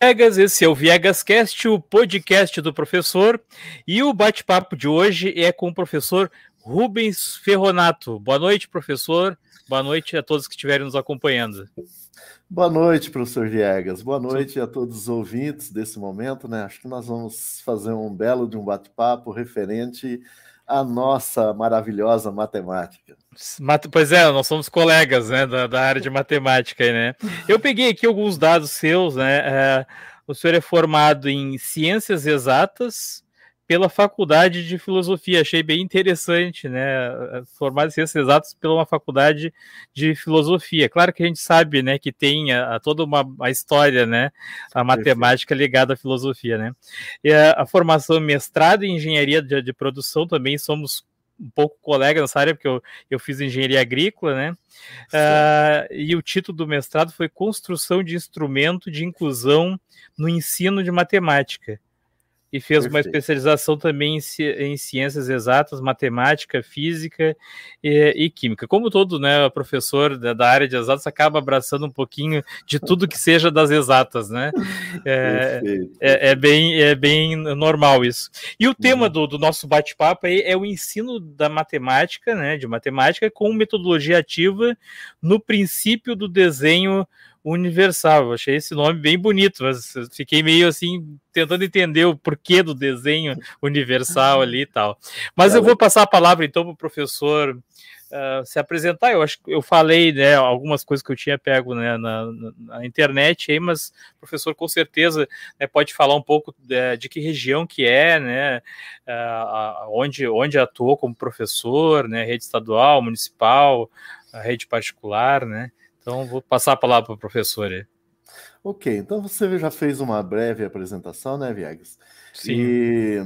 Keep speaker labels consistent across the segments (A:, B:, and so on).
A: Viegas, esse é o Viegas Cast, o podcast do professor, e o bate-papo de hoje é com o professor Rubens Ferronato. Boa noite, professor. Boa noite a todos que estiverem nos acompanhando.
B: Boa noite, professor Viegas. Boa noite a todos os ouvintes desse momento, né? Acho que nós vamos fazer um belo de um bate-papo referente à nossa maravilhosa matemática.
A: Pois é, nós somos colegas né, da, da área de matemática, né? Eu peguei aqui alguns dados seus, né? É, o senhor é formado em ciências exatas pela Faculdade de Filosofia. Achei bem interessante, né? Formado em Ciências Exatas pela uma faculdade de filosofia. Claro que a gente sabe, né, que tem a, a toda uma a história, né, a matemática ligada à filosofia, né? E a, a formação mestrado em engenharia de, de produção também somos um pouco colega nessa área, porque eu, eu fiz engenharia agrícola, né? Uh, e o título do mestrado foi Construção de Instrumento de Inclusão no Ensino de Matemática e fez Perfeito. uma especialização também em, ciências exatas, matemática, física e, e, química. Como todo né, professor da, da, área de exatas acaba abraçando um pouquinho de tudo que seja das exatas, né? É, é, é bem, é bem normal isso. E o tema uhum. do, do, nosso bate-papo é, é o ensino da matemática, né, de matemática, com metodologia ativa no princípio do desenho Universal. Eu achei esse nome bem bonito, mas fiquei meio assim tentando entender o porquê do desenho universal ali e tal. Mas eu vou passar a palavra então para o professor uh, se apresentar. Eu acho que eu falei né, algumas coisas que eu tinha pego né, na, na, internet aí, mas o professor com certeza né, pode falar um pouco de, de, que região que é, né, uh, onde, onde atuou como professor, né, rede estadual, municipal, rede particular, né? Então, vou passar a palavra para o professor aí.
B: Ok, então você já fez uma breve apresentação, né, Viegas?
A: Sim.
B: E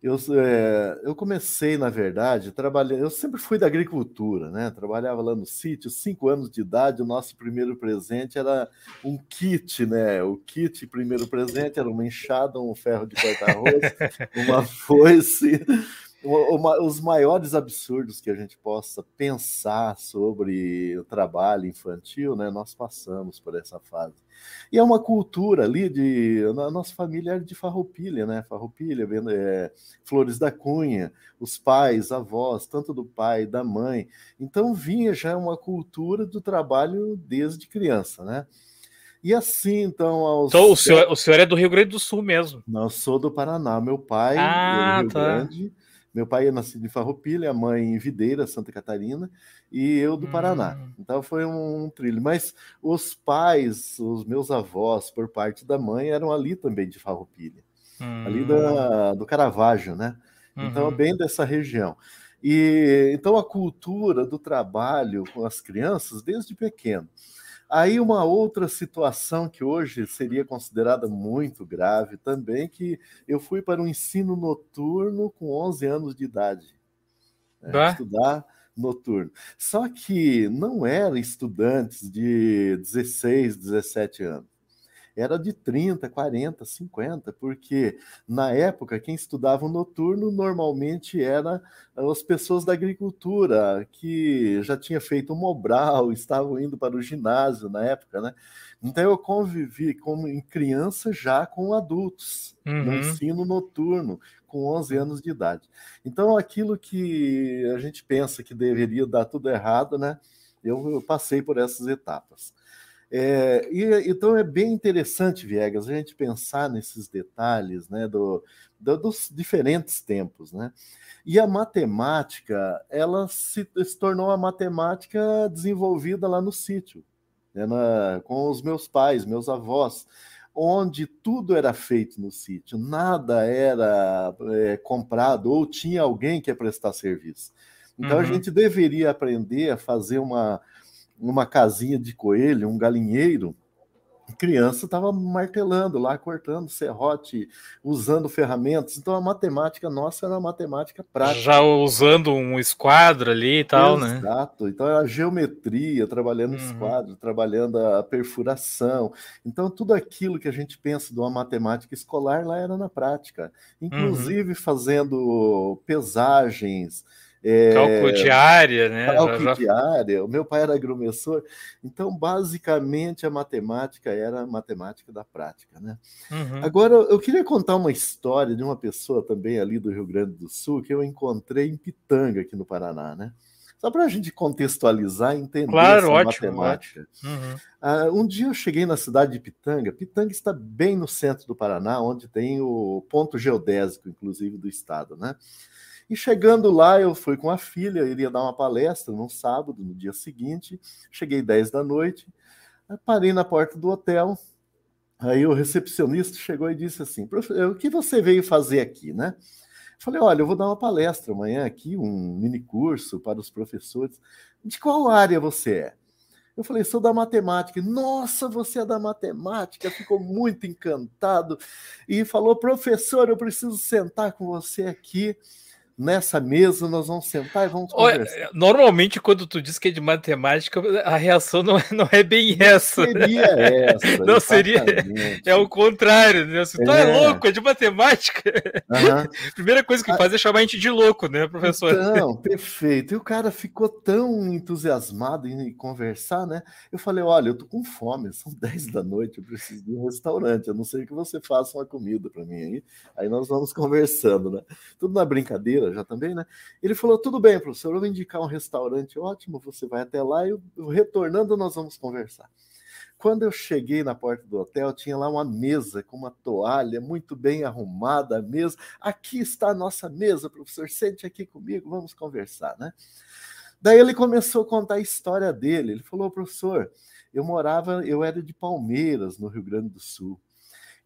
B: eu, é, eu comecei, na verdade, trabalhando. Eu sempre fui da agricultura, né? Trabalhava lá no sítio, cinco anos de idade. O nosso primeiro presente era um kit, né? O kit, primeiro presente, era uma enxada, um ferro de cortar arroz, uma foice os maiores absurdos que a gente possa pensar sobre o trabalho infantil, né, nós passamos por essa fase. E é uma cultura ali de. A nossa família era de farroupilha, né? Farroupilha, é, Flores da Cunha, os pais, avós, tanto do pai da mãe. Então vinha já uma cultura do trabalho desde criança, né? E assim, então. Aos...
A: Então, o senhor, o senhor é do Rio Grande do Sul mesmo?
B: Não, sou do Paraná. Meu pai
A: ah,
B: é do Rio
A: tá.
B: Grande meu pai é nascido em Farroupilha, a mãe em Videira, Santa Catarina, e eu do Paraná. Hum. Então foi um, um trilho. Mas os pais, os meus avós, por parte da mãe, eram ali também de Farroupilha, hum. ali da, do Caravaggio, né? Então, uhum. bem dessa região. E então a cultura do trabalho com as crianças desde pequeno. Aí uma outra situação que hoje seria considerada muito grave também, que eu fui para o um ensino noturno com 11 anos de idade. Né, estudar noturno. Só que não eram estudantes de 16, 17 anos era de 30, 40, 50, porque na época quem estudava o noturno normalmente era as pessoas da agricultura, que já tinha feito o Mobral, estavam indo para o ginásio na época, né? Então eu convivi como em criança já com adultos, uhum. no ensino noturno, com 11 anos de idade. Então aquilo que a gente pensa que deveria dar tudo errado, né? Eu, eu passei por essas etapas. É, e, então é bem interessante, Viegas, a gente pensar nesses detalhes né, do, do, dos diferentes tempos. Né? E a matemática, ela se, se tornou a matemática desenvolvida lá no sítio, né, na, com os meus pais, meus avós, onde tudo era feito no sítio, nada era é, comprado ou tinha alguém que ia prestar serviço. Então uhum. a gente deveria aprender a fazer uma, numa casinha de coelho, um galinheiro, criança estava martelando lá, cortando serrote, usando ferramentas. Então a matemática nossa era uma matemática prática.
A: Já usando um esquadro ali e tal,
B: Exato. né? Exato. Então era a geometria, trabalhando uhum. esquadro, trabalhando a perfuração. Então tudo aquilo que a gente pensa de uma matemática escolar lá era na prática. Inclusive uhum. fazendo pesagens,
A: É, cálculo de área, né?
B: Cálculo já, de área. O meu pai era agromensor, então basicamente a matemática era a matemática da prática, né? Uhum. Agora eu queria contar uma história de uma pessoa também ali do Rio Grande do Sul que eu encontrei em Pitanga aqui no Paraná, né? Só para a gente contextualizar e entender
A: claro, ótimo, matemática.
B: Ótimo. Uh, um dia eu cheguei na cidade de Pitanga. Pitanga está bem no centro do Paraná, onde tem o ponto geodésico, inclusive, do estado, né? E chegando lá, eu fui com a filha, iria dar uma palestra no sábado, no dia seguinte. Cheguei 10 da noite, parei na porta do hotel. Aí o recepcionista chegou e disse assim: o que você veio fazer aqui, né? Falei, olha, eu vou dar uma palestra amanhã aqui, um mini curso para os professores. De qual área você é? Eu falei, sou da matemática. Nossa, você é da matemática. Ficou muito encantado e falou, professor, eu preciso sentar com você aqui nessa mesa, nós vamos sentar e vamos conversar.
A: Normalmente, quando tu diz que é de matemática, a reação não é, não é bem essa.
B: Seria essa.
A: Não seria. É o contrário, né? Você tá é. é louco, é de matemática. Uhum. Primeira coisa que faz é chamar a gente de louco, né, professor?
B: Não, perfeito. E o cara ficou tão entusiasmado em conversar, né? Eu falei: olha, eu tô com fome, são 10 da noite, eu preciso de um restaurante, a não ser que você faça uma comida para mim aí. Aí nós vamos conversando, né? Tudo na brincadeira já também, né? Ele falou: tudo bem, professor, eu vou indicar um restaurante ótimo, você vai até lá e retornando nós vamos conversar. Quando eu cheguei na porta do hotel, tinha lá uma mesa com uma toalha muito bem arrumada, a mesa. Aqui está a nossa mesa, professor, sente aqui comigo, vamos conversar, né? Daí ele começou a contar a história dele. Ele falou, professor, eu morava, eu era de Palmeiras, no Rio Grande do Sul.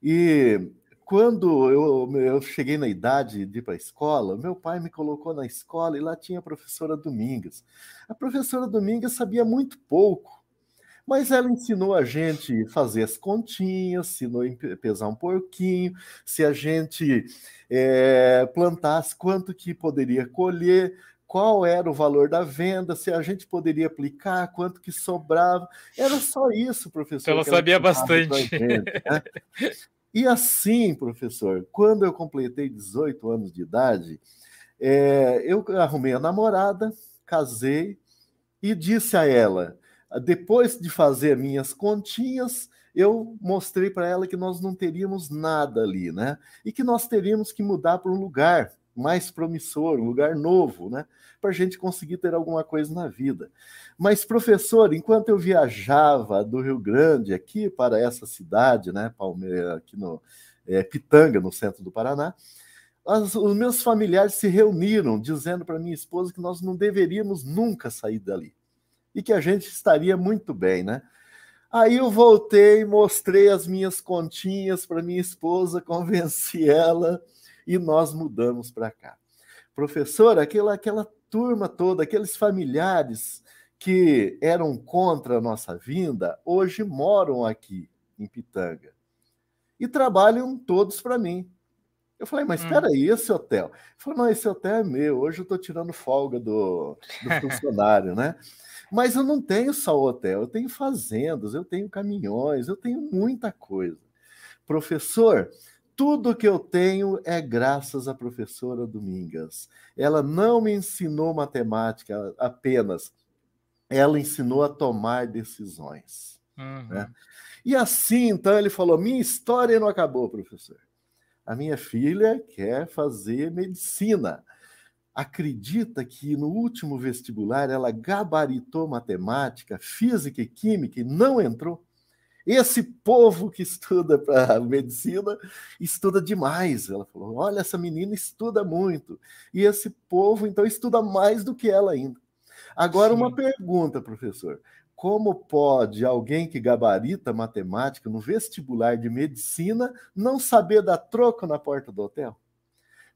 B: E quando eu, eu cheguei na idade de ir para a escola, meu pai me colocou na escola e lá tinha a professora Domingas. A professora Domingas sabia muito pouco, mas ela ensinou a gente fazer as continhas, ensinou a pesar um porquinho, se a gente é, plantasse, quanto que poderia colher, qual era o valor da venda, se a gente poderia aplicar, quanto que sobrava. Era só isso, professor.
A: Ela sabia bastante.
B: Gente, né? E assim, professor, quando eu completei 18 anos de idade, é, eu arrumei a namorada, casei e disse a ela, depois de fazer minhas continhas, eu mostrei para ela que nós não teríamos nada ali, né? E que nós teríamos que mudar para um lugar mais promissor, um lugar novo, né? Para a gente conseguir ter alguma coisa na vida. Mas, professor, enquanto eu viajava do Rio Grande aqui para essa cidade, né? Palmeiras, aqui no é, Pitanga, no centro do Paraná, as, os meus familiares se reuniram dizendo para minha esposa que nós não deveríamos nunca sair dali e que a gente estaria muito bem, né? Aí eu voltei, mostrei as minhas continhas para minha esposa, convenci ela e nós mudamos para cá. Professor, aquela, aquela turma toda, aqueles familiares que eram contra a nossa vinda, hoje moram aqui em Pitanga e trabalham todos para mim. Eu falei, mas espera hum. aí, esse hotel? Ele falou, não, esse hotel é meu, hoje eu estou tirando folga do, do funcionário, né? Mas eu não tenho só hotel, eu tenho fazendas, eu tenho caminhões, eu tenho muita coisa. Professor, tudo que eu tenho é graças à professora Domingas. Ela não me ensinou matemática apenas, ela ensinou a tomar decisões. Uhum. Né? E assim, então, ele falou: minha história não acabou, professor. A minha filha quer fazer medicina. Acredita que no último vestibular ela gabaritou matemática, física e química e não entrou? Esse povo que estuda para medicina estuda demais. Ela falou: olha, essa menina estuda muito. E esse povo, então, estuda mais do que ela ainda. Agora, Sim. uma pergunta, professor. Como pode alguém que gabarita matemática no vestibular de medicina não saber dar troco na porta do hotel?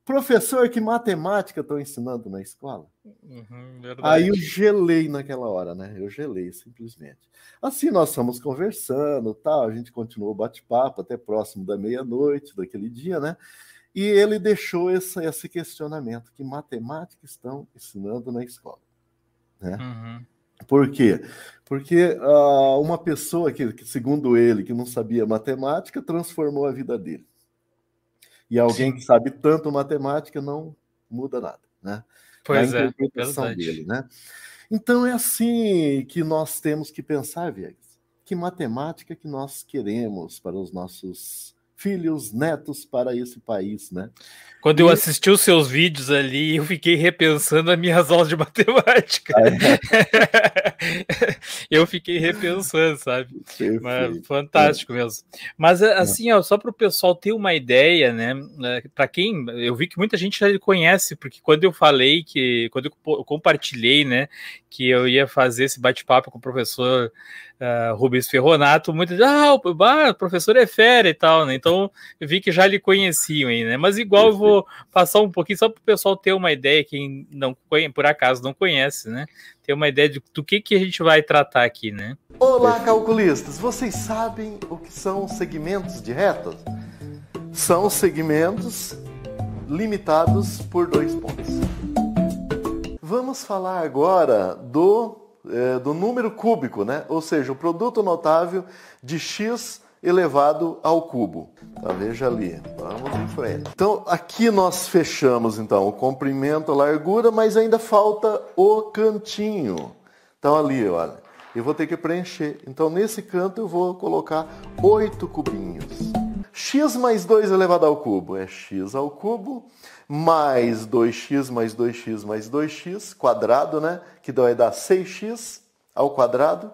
B: Professor, que matemática estão ensinando na escola? Uhum, Aí eu gelei naquela hora, né? Eu gelei simplesmente. Assim nós fomos conversando, tal, a gente continuou bate-papo até próximo da meia-noite daquele dia, né? E ele deixou esse, esse questionamento: que matemática estão ensinando na escola? Né? Uhum. Por quê? Porque uh, uma pessoa que, que, segundo ele, que não sabia matemática, transformou a vida dele. E alguém que sabe tanto matemática não muda nada, né?
A: pois na é, interpretação verdade.
B: dele, né? Então é assim que nós temos que pensar, Viegas. Que matemática que nós queremos para os nossos filhos, netos para esse país, né?
A: Quando eu assisti os seus vídeos ali, eu fiquei repensando as minhas aulas de matemática. Ah, é. eu fiquei repensando, sabe? Mas, fantástico mesmo. Mas é, assim, ó, só para o pessoal ter uma ideia, né? É, para quem eu vi que muita gente já conhece, porque quando eu falei que, quando eu compartilhei, né, que eu ia fazer esse bate-papo com o professor uh, Rubens Ferronato, gente, ah, o professor é fera e tal, né? Então eu vi que já lhe conheciam aí, né? Mas igual eu vou passar um pouquinho só para o pessoal ter uma ideia, quem não por acaso não conhece, né? Ter uma ideia de, do que, que a gente vai tratar aqui, né?
B: Olá, calculistas! Vocês sabem o que são segmentos de retas? São segmentos limitados por dois pontos. Vamos falar agora do é, do número cúbico, né? ou seja, o produto notável de x elevado ao cubo. Tá, veja ali, vamos em frente. Então, aqui nós fechamos então o comprimento, a largura, mas ainda falta o cantinho. Então ali, olha, eu vou ter que preencher. Então nesse canto eu vou colocar oito cubinhos. x mais 2 elevado ao cubo é x ao cubo mais 2x mais 2x mais 2x quadrado, né? Que vai dar 6x ao quadrado,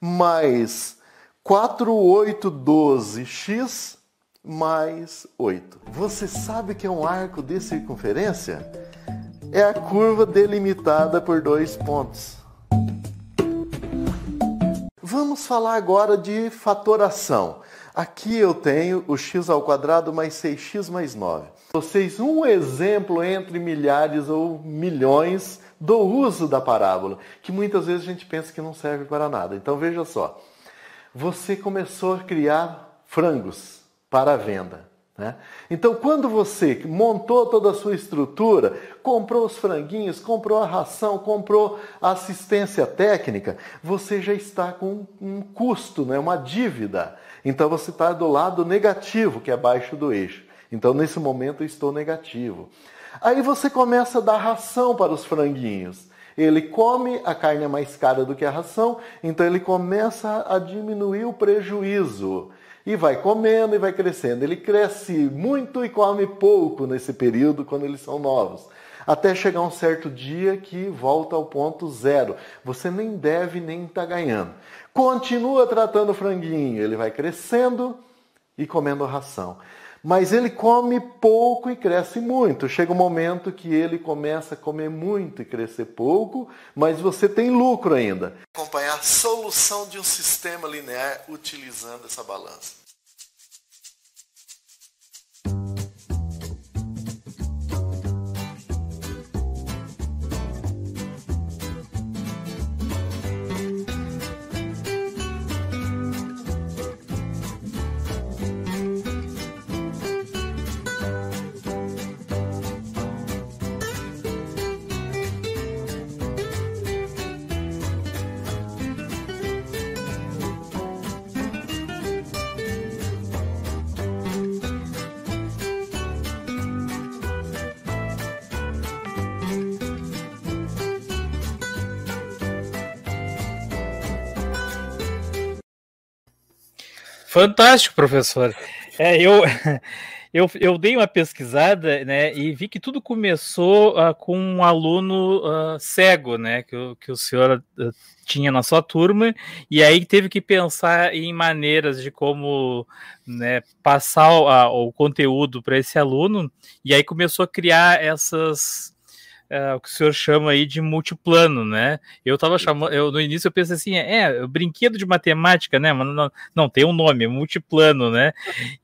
B: mais 4, 8, 12x mais 8. Você sabe que é um arco de circunferência? É a curva delimitada por dois pontos. Vamos falar agora de fatoração. Aqui eu tenho o x ao quadrado mais 6x mais 9 vocês um exemplo entre milhares ou milhões do uso da parábola, que muitas vezes a gente pensa que não serve para nada. Então veja só, você começou a criar frangos para venda. Né? Então, quando você montou toda a sua estrutura, comprou os franguinhos, comprou a ração, comprou a assistência técnica, você já está com um custo, né? uma dívida. Então, você está do lado negativo, que é abaixo do eixo. Então, nesse momento, eu estou negativo. Aí você começa a dar ração para os franguinhos. Ele come, a carne é mais cara do que a ração, então ele começa a diminuir o prejuízo. E vai comendo e vai crescendo. Ele cresce muito e come pouco nesse período, quando eles são novos. Até chegar um certo dia que volta ao ponto zero. Você nem deve nem estar tá ganhando. Continua tratando o franguinho, ele vai crescendo e comendo ração mas ele come pouco e cresce muito. Chega um momento que ele começa a comer muito e crescer pouco, mas você tem lucro ainda. Acompanhar a solução de um sistema linear utilizando essa balança.
A: Fantástico, professor. É, eu, eu, eu dei uma pesquisada, né, e vi que tudo começou uh, com um aluno uh, cego, né, que, que o senhor uh, tinha na sua turma, e aí teve que pensar em maneiras de como né, passar o, o conteúdo para esse aluno, e aí começou a criar essas é, o que o senhor chama aí de multiplano, né? Eu estava chamando, eu, no início eu pensei assim, é, é brinquedo de matemática, né? Mas não, não tem um nome, é multiplano, né?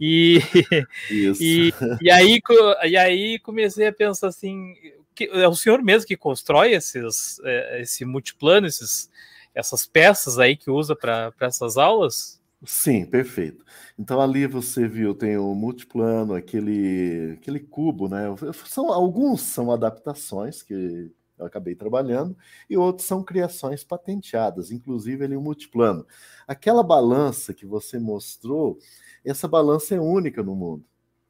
A: E, e, e, aí, e aí comecei a pensar assim, que, é o senhor mesmo que constrói esses, é, esse multiplano, esses, essas peças aí que usa para essas aulas?
B: Sim, perfeito. Então ali você viu, tem o multiplano, aquele, aquele cubo, né? São, alguns são adaptações que eu acabei trabalhando, e outros são criações patenteadas, inclusive ele o multiplano. Aquela balança que você mostrou, essa balança é única no mundo.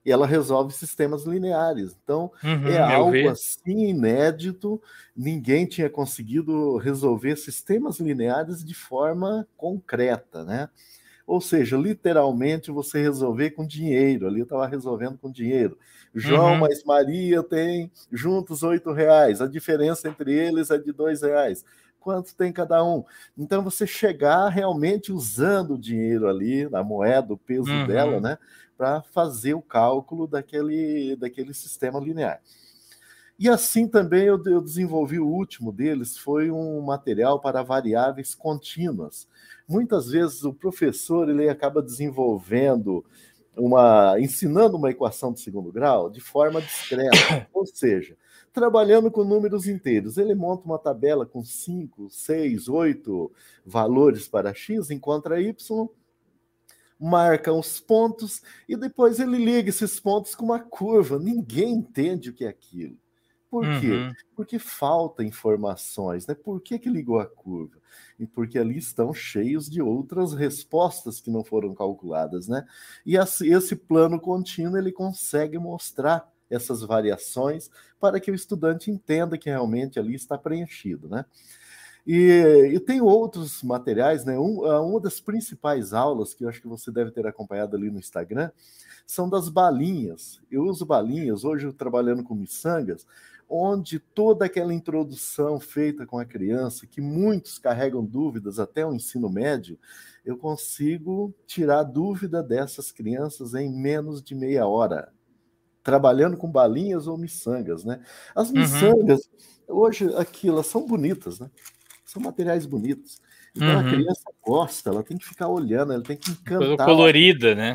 B: e ela resolve sistemas lineares. Então, uhum, é algo vi. assim inédito, ninguém tinha conseguido resolver sistemas lineares de forma concreta, né? Ou seja, literalmente você resolver com dinheiro. Ali eu estava resolvendo com dinheiro. João uhum. mais Maria tem juntos oito reais. A diferença entre eles é de dois reais. Quanto tem cada um? Então você chegar realmente usando o dinheiro ali, a moeda, o peso uhum. dela, né? para fazer o cálculo daquele, daquele sistema linear. E assim também eu, eu, desenvolvi o último deles, foi um material para variáveis contínuas. Muitas vezes o professor ele acaba desenvolvendo uma, ensinando uma equação de segundo grau de forma discreta, ou seja, trabalhando com números inteiros. Ele monta uma tabela com 5, 6, 8 valores para x, encontra y, marca os pontos e depois ele liga esses pontos com uma curva. Ninguém entende o que é aquilo. Por uhum. quê? Porque falta informações, né? Por que, que ligou a curva? E porque ali estão cheios de outras respostas que não foram calculadas, né? E esse plano contínuo ele consegue mostrar essas variações para que o estudante entenda que realmente ali está preenchido, né? E, e tem outros materiais, né? Um, uma das principais aulas que eu acho que você deve ter acompanhado ali no Instagram são das balinhas. Eu uso balinhas, hoje trabalhando com miçangas, onde toda aquela introdução feita com a criança, que muitos carregam dúvidas até o ensino médio, eu consigo tirar dúvida dessas crianças em menos de meia hora, trabalhando com balinhas ou miçangas, né? As uhum. miçangas, uhum. hoje aqui, elas são bonitas, né? são materiais bonitos. Então uhum. a criança gosta, ela tem que ficar olhando, ela tem que encantar.
A: Colorida, né?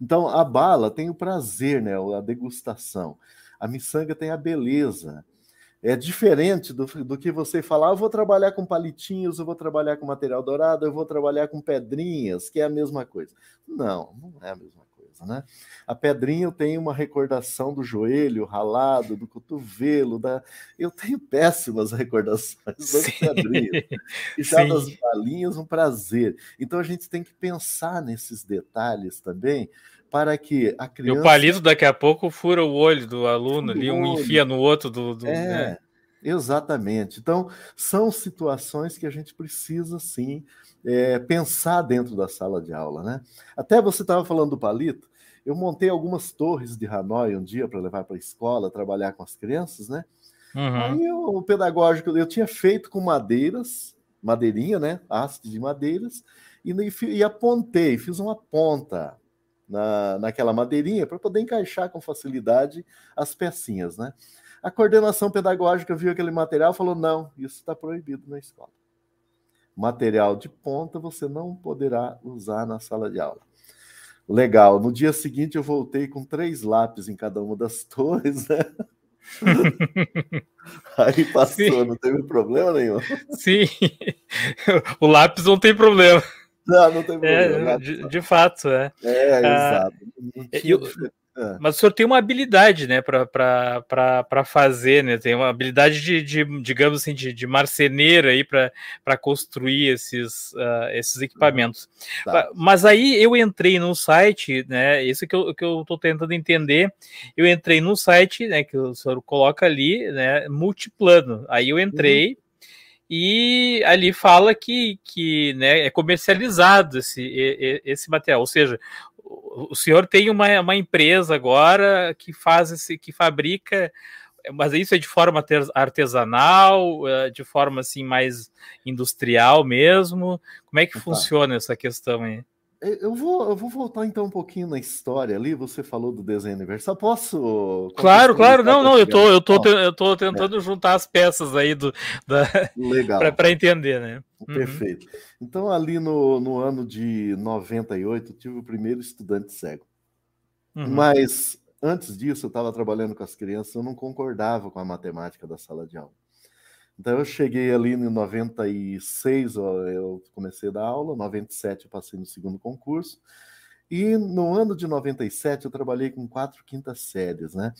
B: Então a bala tem o prazer, né? A degustação. A miçanga tem a beleza. É diferente do, do que você falar, ah, eu vou trabalhar com palitinhos, eu vou trabalhar com material dourado, eu vou trabalhar com pedrinhas, que é a mesma coisa. Não, não é a mesma coisa, né? A pedrinha eu tenho uma recordação do joelho ralado, do cotovelo, da... eu tenho péssimas recordações das pedrinhas. E já Sim. das balinhas, um prazer. Então a gente tem que pensar nesses detalhes também, para que a criança.
A: E o palito daqui a pouco fura o olho do aluno ali, um enfia no outro do. do
B: é, né? exatamente. Então, são situações que a gente precisa sim é, pensar dentro da sala de aula, né? Até você estava falando do palito, eu montei algumas torres de Hanoi um dia para levar para a escola, trabalhar com as crianças, né? Uhum. Aí o pedagógico eu tinha feito com madeiras, madeirinha, né? Haste de madeiras, e, e apontei, fiz uma ponta na, naquela madeirinha para poder encaixar com facilidade as pecinhas, né? A coordenação pedagógica viu aquele material e falou: não, isso está proibido na escola material de ponta você não poderá usar na sala de aula. Legal. No dia seguinte eu voltei com três lápis em cada uma das torres, né? Aí passou, Sim. não teve problema nenhum.
A: Sim, o lápis não tem problema.
B: Não, não tem
A: é, problema. É, de, de, fato, é.
B: É, ah, exato.
A: Eu, é. Mas o senhor tem uma habilidade, né, para fazer, né? Tem uma habilidade de, de digamos assim, de, de marceneiro aí para construir esses, uh, esses equipamentos. Tá. Mas aí eu entrei no site, né? Isso que eu, que eu tô tentando entender. Eu entrei no site, né, que o senhor coloca ali, né, multiplano. Aí eu entrei. Uhum. E ali fala que, que né, é comercializado esse, esse material, ou seja, o senhor tem uma, uma empresa agora que faz esse, que fabrica, mas isso é de forma artesanal, é, de forma assim mais industrial mesmo. Como é que funciona essa questão aí?
B: Eu vou, eu vou voltar então um pouquinho na história ali. Você falou do desenho universal. Posso?
A: Claro, claro. Não, não. Eu tô, eu tô, eu tô tentando é. juntar as peças aí do, da, para entender, né?
B: Uhum. Perfeito. Uhum. Então, ali no, no ano de 98, eu tive o primeiro estudante cego. Uhum. Mas antes disso, eu estava trabalhando com as crianças, eu não concordava com a matemática da sala de aula. Então eu cheguei ali em 96, eu comecei a dar aula, 97 eu passei no segundo concurso, e no ano de 97 eu trabalhei com quatro quintas séries, né?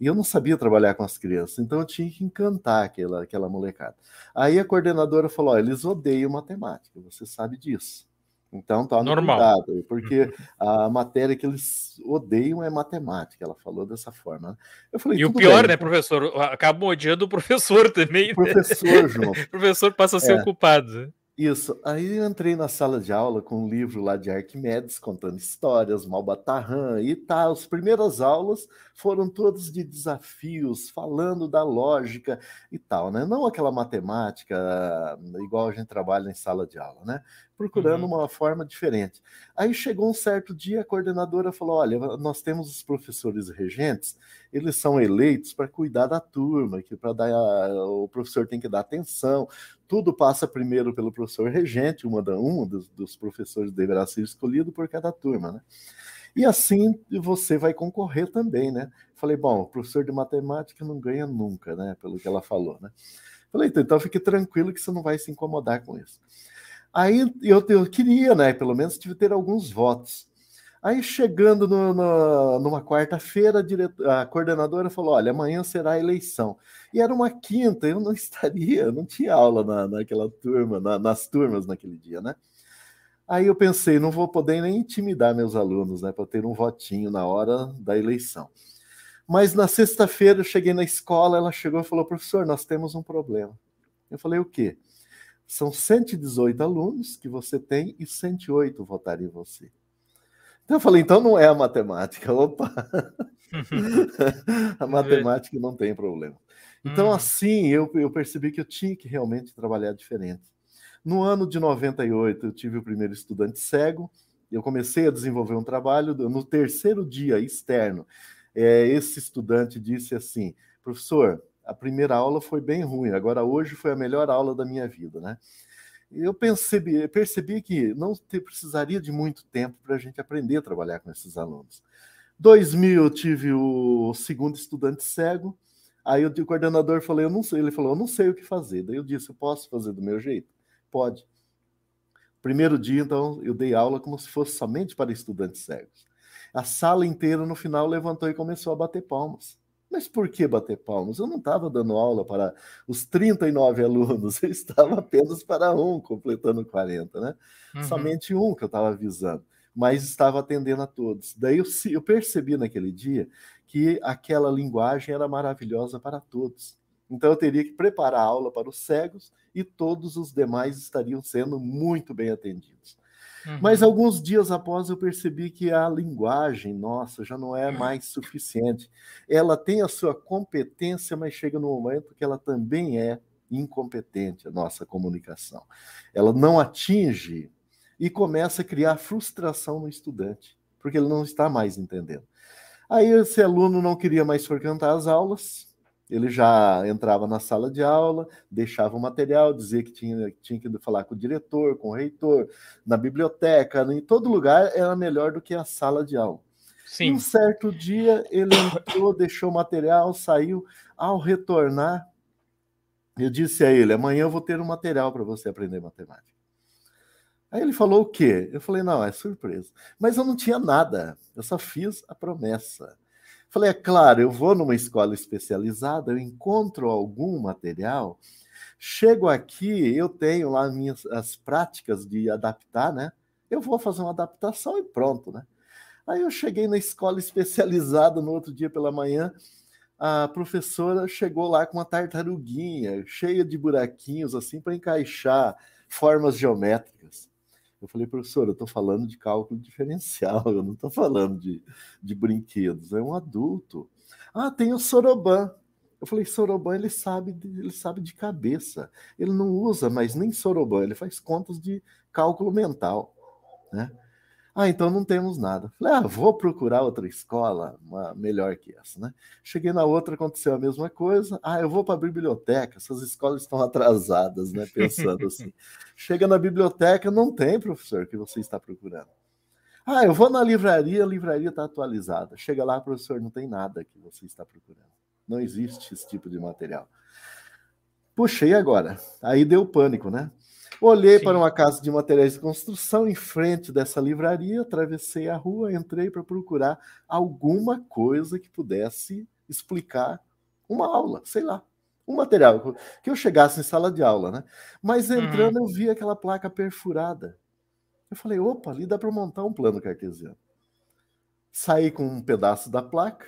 B: E eu não sabia trabalhar com as crianças, então eu tinha que encantar aquela, aquela molecada. Aí a coordenadora falou: eles odeiam matemática, você sabe disso. Então tá
A: Normal.
B: cuidado, porque a matéria que eles odeiam é matemática. Ela falou dessa forma. Né?
A: Eu falei, e o pior, bem, né, professor? Acabam odiando o professor também.
B: O né? professor, João.
A: o professor passa a ser é. culpado.
B: Isso. Aí eu entrei na sala de aula com um livro lá de Arquimedes, contando histórias, Malbatarran e tal. As primeiras aulas foram todas de desafios, falando da lógica e tal, né? Não aquela matemática igual a gente trabalha em sala de aula, né? Procurando uhum. uma forma diferente. Aí chegou um certo dia, a coordenadora falou: Olha, nós temos os professores regentes, eles são eleitos para cuidar da turma, que para dar o professor tem que dar atenção, tudo passa primeiro pelo professor regente, uma da, um dos, dos professores deverá ser escolhido por cada turma, né? E assim você vai concorrer também, né? Falei, bom, professor de matemática não ganha nunca, né? Pelo que ela falou, né? Falei, então, então fique tranquilo que você não vai se incomodar com isso. Aí eu, eu queria, né? Pelo menos ter alguns votos. Aí chegando no, no, numa quarta-feira, a, a, coordenadora falou: olha, amanhã será a eleição. E era uma quinta, eu não estaria, não tinha aula na, naquela turma, na, nas turmas naquele dia, né? Aí eu pensei, não vou poder nem intimidar meus alunos, né, para ter um votinho na hora da eleição. Mas na sexta-feira eu cheguei na escola, ela chegou e falou: professor, nós temos um problema. Eu falei: o quê? São 118 alunos que você tem e 108 votaram em você. Então eu falei, então não é a matemática. Opa! a matemática não tem problema. Então, hum. assim, eu, eu percebi que eu tinha que realmente trabalhar diferente. No ano de 98, eu tive o primeiro estudante cego, eu comecei a desenvolver um trabalho. No terceiro dia externo, é, esse estudante disse assim: professor, a primeira aula foi bem ruim, agora hoje foi a melhor aula da minha vida, né? Eu percebi, percebi que não te, precisaria de muito tempo para a gente aprender a trabalhar com esses alunos. 2000 eu tive o segundo estudante cego, aí o coordenador falou, eu não sei, ele falou, eu não sei o que fazer. Daí eu disse, eu posso fazer do meu jeito? Pode. Primeiro dia, então, eu dei aula como se fosse somente para estudantes cegos. A sala inteira, no final, levantou e começou a bater palmas. Mas por que bater palmas? Eu não estava dando aula para os 39 alunos, eu estava apenas para um, completando 40, né? Uhum. Somente um que eu estava avisando, mas estava atendendo a todos. Daí eu, eu percebi naquele dia que aquela linguagem era maravilhosa para todos. Então eu teria que preparar a aula para os cegos e todos os demais estariam sendo muito bem atendidos. Uhum. Mas alguns dias após eu percebi que a linguagem nossa já não é mais suficiente. Ela tem a sua competência, mas chega no momento que ela também é incompetente, a nossa comunicação. Ela não atinge e começa a criar frustração no estudante, porque ele não está mais entendendo. Aí esse aluno não queria mais frequentar as aulas, ele já entrava na sala de aula, deixava o material, dizia que tinha, tinha que falar com o diretor, com o reitor, na biblioteca, em todo lugar era melhor do que a sala de aula. Sim. Um certo dia ele entrou, deixou o material, saiu. Ao retornar, eu disse a ele: amanhã eu vou ter um material para você aprender matemática. Aí ele falou o quê? Eu falei: não, é surpresa. Mas eu não tinha nada, eu só fiz a promessa. Falei, é claro, eu vou numa escola especializada, eu encontro algum material, chego aqui, eu tenho lá minhas as práticas de adaptar, né? Eu vou fazer uma adaptação e pronto, né? Aí eu cheguei na escola especializada no outro dia pela manhã, a professora chegou lá com uma tartaruguinha cheia de buraquinhos assim para encaixar formas geométricas. Eu falei, professor, eu estou falando de cálculo diferencial, eu não estou falando de, de brinquedos, é um adulto. Ah, tem o Soroban. Eu falei, Soroban, ele sabe, ele sabe de cabeça. Ele não usa mais nem Soroban, ele faz contas de cálculo mental. Né? Ah, então não temos nada. Falei, ah, vou procurar outra escola uma melhor que essa, né? Cheguei na outra, aconteceu a mesma coisa. Ah, eu vou para a biblioteca, essas escolas estão atrasadas, né? Pensando assim. Chega na biblioteca, não tem, professor, que você está procurando. Ah, eu vou na livraria, a livraria está atualizada. Chega lá, professor, não tem nada que você está procurando. Não existe esse tipo de material. Puxei agora. Aí deu pânico, né? Olhei Sim. para uma casa de materiais de construção em frente dessa livraria, atravessei a rua, entrei para procurar alguma coisa que pudesse explicar uma aula, sei lá, um material que eu chegasse em sala de aula, né? Mas entrando uhum. eu vi aquela placa perfurada. Eu falei, opa, ali dá para montar um plano cartesiano. Saí com um pedaço da placa,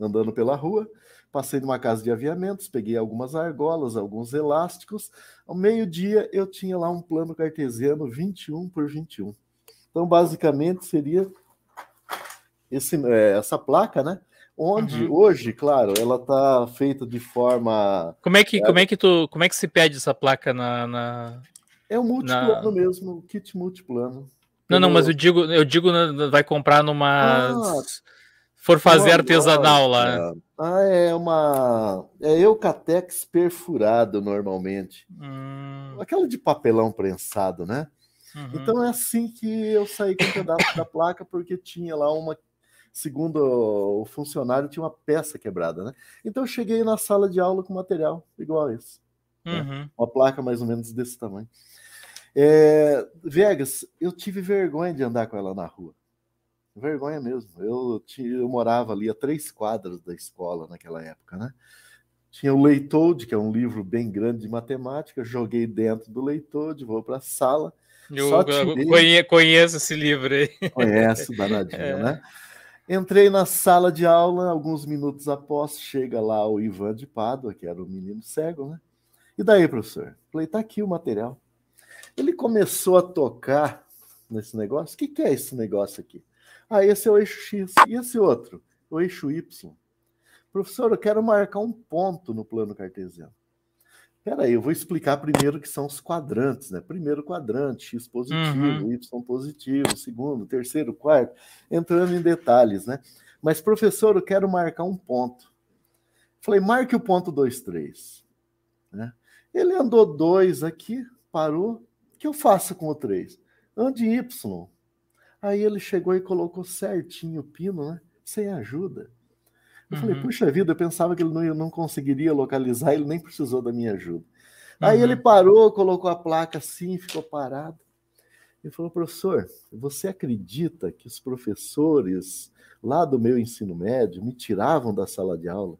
B: andando pela rua, passei numa casa de aviamentos, peguei algumas argolas, alguns elásticos. Ao meio-dia eu tinha lá um plano cartesiano 21 por 21. Então, basicamente, seria esse, é, essa placa, né? Onde uhum. hoje, claro, ela está feita de forma.
A: Como é que, é, como é que tu, como é que se pede essa placa na, na...
B: É o multiplano na... mesmo, o kit multiplano.
A: Não, não, mas eu digo, eu digo, vai comprar numa. Ah, for fazer artesanal lá.
B: Ah, é uma. É Eucatex perfurado normalmente. Hum. Aquela de papelão prensado, né? Uhum. Então é assim que eu saí com um pedaço da placa, porque tinha lá uma. Segundo o funcionário, tinha uma peça quebrada, né? Então eu cheguei na sala de aula com material igual esse. Né? Uhum. Né? Uma placa mais ou menos desse tamanho. É, Vegas, eu tive vergonha de andar com ela na rua. Vergonha mesmo. Eu, eu morava ali a três quadras da escola naquela época, né? Tinha o Leitode, que é um livro bem grande de matemática. Joguei dentro do Leitode, vou para a sala.
A: Eu tirei... conheço esse livro aí.
B: Conhece, danadinho, é. né? Entrei na sala de aula, alguns minutos após, chega lá o Ivan de Pádua, que era o menino cego, né? E daí, professor? Falei, tá aqui o material. Ele começou a tocar nesse negócio. O que, que é esse negócio aqui? Ah, esse é o eixo X. E esse outro? O eixo Y. Professor, eu quero marcar um ponto no plano cartesiano. Peraí, eu vou explicar primeiro que são os quadrantes, né? Primeiro quadrante, X positivo, uhum. Y positivo, segundo, terceiro, quarto, entrando em detalhes, né? Mas, professor, eu quero marcar um ponto. Falei, marque o ponto 2, 3. Né? Ele andou dois aqui, parou, que eu faço com o 3? Ande Y. Aí ele chegou e colocou certinho o pino, né? Sem ajuda. Eu uhum. falei, puxa vida, eu pensava que ele não, não conseguiria localizar, ele nem precisou da minha ajuda. Uhum. Aí ele parou, colocou a placa assim, ficou parado. Ele falou, professor, você acredita que os professores lá do meu ensino médio me tiravam da sala de aula,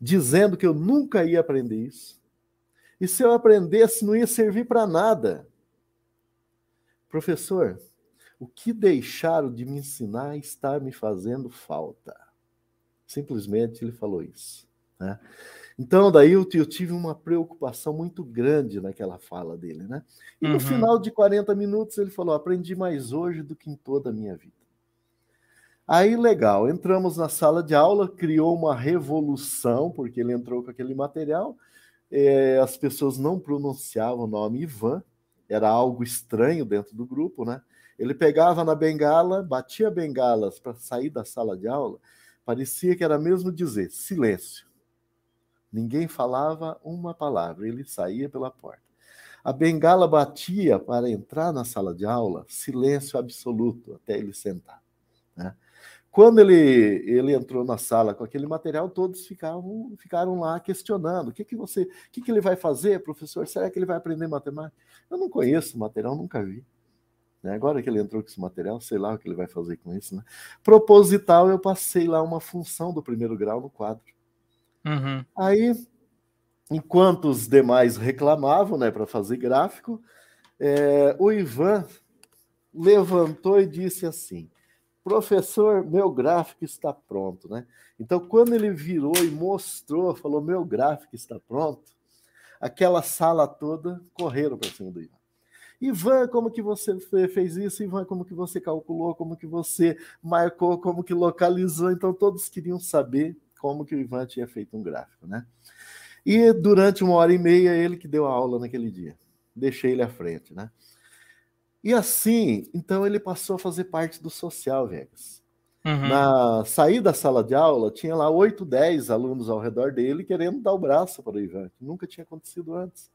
B: dizendo que eu nunca ia aprender isso? E se eu aprendesse, não ia servir para nada. Professor, o que deixaram de me ensinar está me fazendo falta. Simplesmente ele falou isso. Né? Então, daí eu, eu, tive uma preocupação muito grande naquela fala dele. Né? E no uhum. final de 40 minutos ele falou: aprendi mais hoje do que em toda a minha vida. Aí, legal, entramos na sala de aula, criou uma revolução, porque ele entrou com aquele material. É, as pessoas não pronunciavam o nome Ivan, era algo estranho dentro do grupo, né? Ele pegava na bengala, batia bengalas para sair da sala de aula, parecia que era mesmo dizer silêncio. Ninguém falava uma palavra, ele saía pela porta. A bengala batia para entrar na sala de aula, silêncio absoluto até ele sentar. Né? Quando ele, ele entrou na sala com aquele material, todos ficavam, ficaram lá questionando: o que, que você, o que, que ele vai fazer, professor? Será que ele vai aprender matemática? Eu não conheço o material, nunca vi. Né? Agora que ele entrou com esse material, sei lá o que ele vai fazer com isso. Né? Proposital, eu passei lá uma função do primeiro grau no quadro. Uhum. Aí, enquanto os demais reclamavam né, para fazer gráfico, é, o Ivan levantou e disse assim: professor, meu gráfico está pronto, né? Então, quando ele virou e mostrou, falou, meu gráfico está pronto, aquela sala toda correram para cima do Ivan. Ivan, como que você fez isso? Ivan, como que você calculou? Como que você marcou? Como que localizou? Então, todos queriam saber como que o Ivan tinha feito um gráfico, né? E durante uma hora e meia, ele que deu a aula naquele dia. Deixei ele à frente, né? E assim, então ele passou a fazer parte do social, Vegas. Uhum. Na saída da sala de aula, tinha lá 8, 10 alunos ao redor dele querendo dar o braço para o Ivan, que nunca tinha acontecido antes.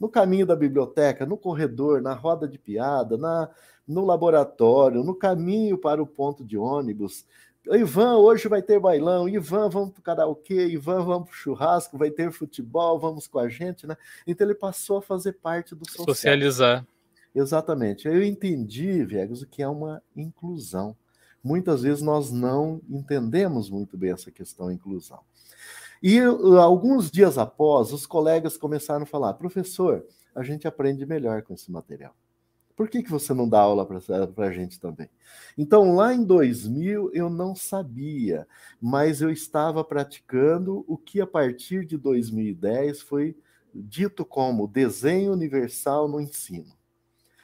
B: No caminho da biblioteca, no corredor, na roda de piada, na, no laboratório, no caminho para o ponto de ônibus. Ivan, hoje vai ter bailão. Ivan, vamos para o karaokê. Ivan, vamos para o churrasco. Vai ter futebol, vamos com a gente, né? Então ele passou a fazer parte do social.
A: Socializar.
B: Exatamente. Eu entendi, Viegas, o que é uma inclusão. Muitas vezes nós não entendemos muito bem essa questão inclusão. E uh, alguns dias após, os colegas começaram a falar: professor, a gente aprende melhor com esse material. Por que, que você não dá aula para a gente também? Então, lá em 2000, eu não sabia, mas eu estava praticando o que a partir de 2010 foi dito como desenho universal no ensino.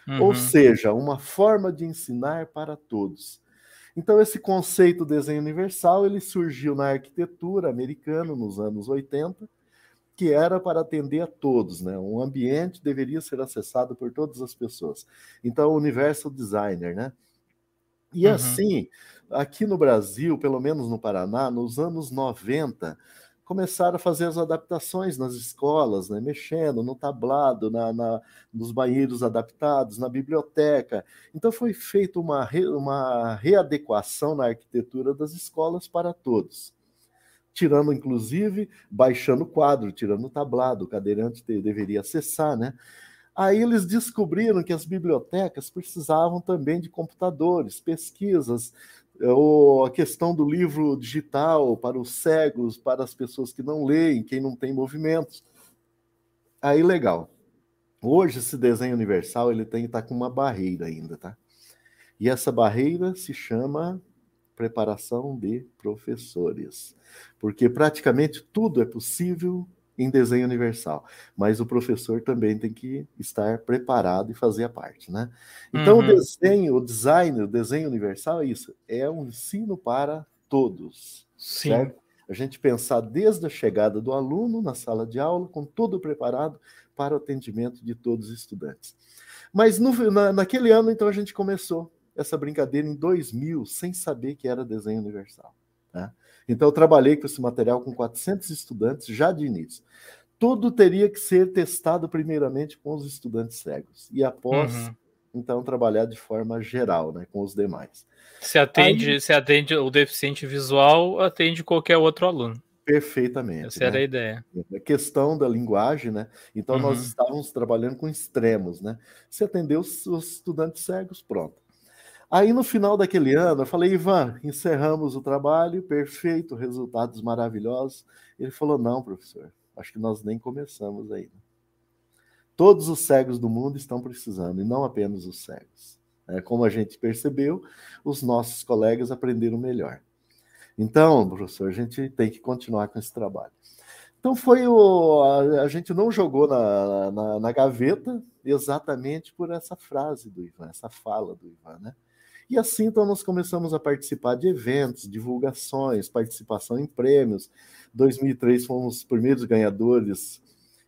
B: Uhum. Ou seja, uma forma de ensinar para todos. Então, esse conceito desenho universal ele surgiu na arquitetura americana nos anos 80 que era para atender a todos, né? Um ambiente deveria ser acessado por todas as pessoas. Então, Universal Designer, né? E uhum. assim, aqui no Brasil, pelo menos no Paraná, nos anos 90, começaram a fazer as adaptações nas escolas, né? mexendo no tablado, na, na, nos banheiros adaptados, na biblioteca. Então foi feita uma, re, uma readequação na arquitetura das escolas para todos tirando inclusive, baixando o quadro, tirando o tablado, o cadeirante deveria acessar, né? Aí eles descobriram que as bibliotecas precisavam também de computadores, pesquisas, ou a questão do livro digital para os cegos, para as pessoas que não leem, quem não tem movimentos. Aí legal. Hoje esse desenho universal ele tem tá com uma barreira ainda, tá? E essa barreira se chama preparação de professores. Porque praticamente tudo é possível em desenho universal, mas o professor também tem que estar preparado e fazer a parte, né? Então uhum. o desenho, o design, o desenho universal é isso, é um ensino para todos, Sim. certo? A gente pensar desde a chegada do aluno na sala de aula, com tudo preparado para o atendimento de todos os estudantes. Mas no, na, naquele ano, então, a gente começou essa brincadeira em 2000, sem saber que era desenho universal. Né? Então, eu trabalhei com esse material com 400 estudantes já de início. Tudo teria que ser testado primeiramente com os estudantes cegos e após, uhum. então, trabalhar de forma geral, né, com os demais.
A: Se atende, Aí, se atende o deficiente visual, atende qualquer outro aluno.
B: Perfeitamente.
A: Essa né? era a ideia.
B: A questão da linguagem, né? Então, uhum. nós estávamos trabalhando com extremos, né? Se atender os, os estudantes cegos, pronto. Aí no final daquele ano, eu falei, Ivan, encerramos o trabalho, perfeito, resultados maravilhosos. Ele falou: não, professor, acho que nós nem começamos ainda. Todos os cegos do mundo estão precisando, e não apenas os cegos. É, como a gente percebeu, os nossos colegas aprenderam melhor. Então, professor, a gente tem que continuar com esse trabalho. Então foi o. A, a gente não jogou na, na, na, gaveta exatamente por essa frase do Ivan, essa fala do Ivan, né? E assim, então, nós começamos a participar de eventos, divulgações, participação em prêmios. 2003 fomos os primeiros ganhadores,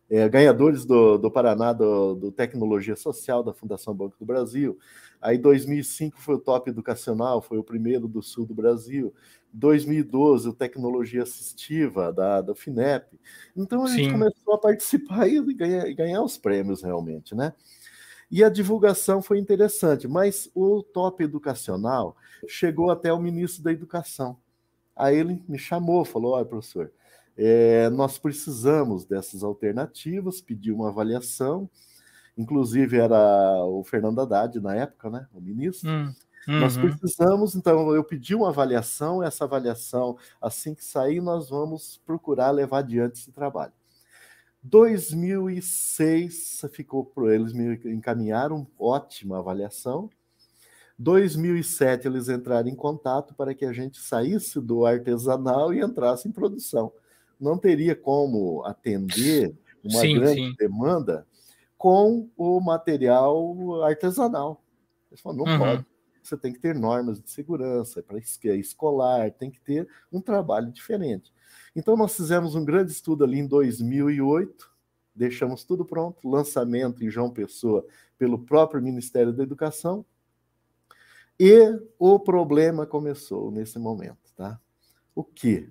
B: é, ganhadores do, do Paraná do, do, Tecnologia Social da Fundação Banco do Brasil. Aí 2005 foi o Top Educacional, foi o primeiro do sul do Brasil. 2012 o Tecnologia Assistiva da, da FINEP. Então a Sim. gente começou a participar e ganhar, e ganhar os prêmios realmente, né? E a divulgação foi interessante, mas o top educacional chegou até o ministro da Educação. Aí ele me chamou, falou: olha, professor, é, nós precisamos dessas alternativas, pediu uma avaliação. Inclusive era o Fernando Haddad na época, né? O ministro. Hum. Uhum. Nós precisamos, então, eu pedi uma avaliação, essa avaliação, assim que sair, nós vamos procurar levar adiante esse trabalho. 2006 ficou para eles me encaminharam ótima avaliação. 2007 eles entraram em contato para que a gente saísse do artesanal e entrasse em produção. Não teria como atender uma sim, grande sim. demanda com o material artesanal. Eles falaram, não uhum. pode. Você tem que ter normas de segurança para escolar, tem que ter um trabalho diferente. Então, nós fizemos um grande estudo ali em 2008, deixamos tudo pronto, lançamento em João Pessoa pelo próprio Ministério da Educação, e o problema começou nesse momento, tá? O que?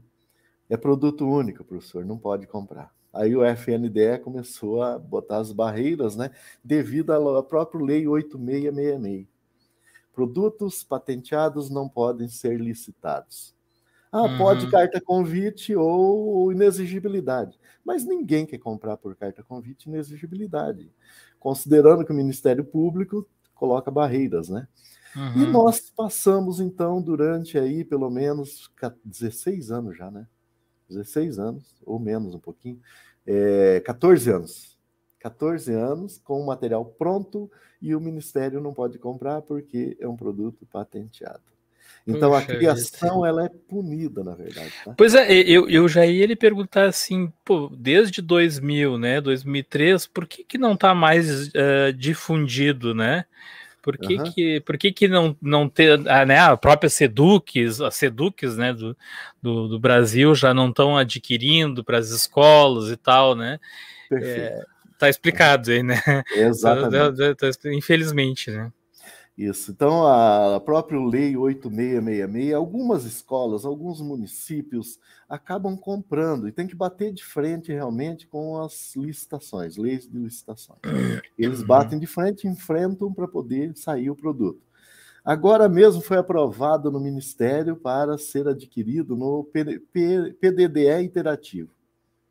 B: É produto único, professor, não pode comprar. Aí o FNDE começou a botar as barreiras, né, devido à própria lei 8666. Produtos patenteados não podem ser licitados. Ah, uhum. pode carta convite ou inexigibilidade. Mas ninguém quer comprar por carta convite inexigibilidade, considerando que o Ministério Público coloca barreiras, né? Uhum. E nós passamos, então, durante aí pelo menos 16 anos já, né? 16 anos, ou menos um pouquinho, é, 14 anos. 14 anos com o material pronto e o Ministério não pode comprar porque é um produto patenteado. Então Puxa a criação ela é punida, na verdade. Tá?
A: Pois é, eu, eu já ia lhe perguntar assim, pô, desde 2000, né, 2003, por que, que não está mais uh, difundido, né? Por que, uhum. que, por que, que não, não ter a, né, a própria Seducs, as Seducs né, do, do, do Brasil já não estão adquirindo para as escolas e tal, né? Perfeito. É, tá explicado aí, né? Exatamente. Infelizmente, né?
B: Isso. Então, a própria Lei 8666, algumas escolas, alguns municípios acabam comprando e tem que bater de frente realmente com as licitações, leis de licitações. Eles batem de frente, enfrentam para poder sair o produto. Agora mesmo foi aprovado no Ministério para ser adquirido no PDDE Interativo,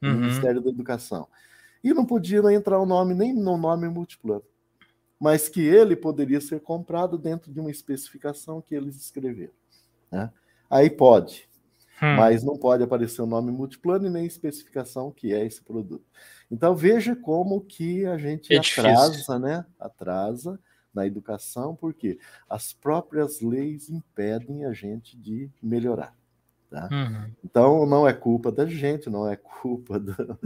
B: no uhum. Ministério da Educação. E não podia entrar o nome nem no nome multiplano mas que ele poderia ser comprado dentro de uma especificação que eles escreveram. Né? Aí pode, hum. mas não pode aparecer o nome multiplano e nem especificação que é esse produto. Então veja como que a gente é atrasa, difícil. né? Atrasa na educação, porque as próprias leis impedem a gente de melhorar. Tá? Uhum. Então, não é culpa da gente, não é culpa do,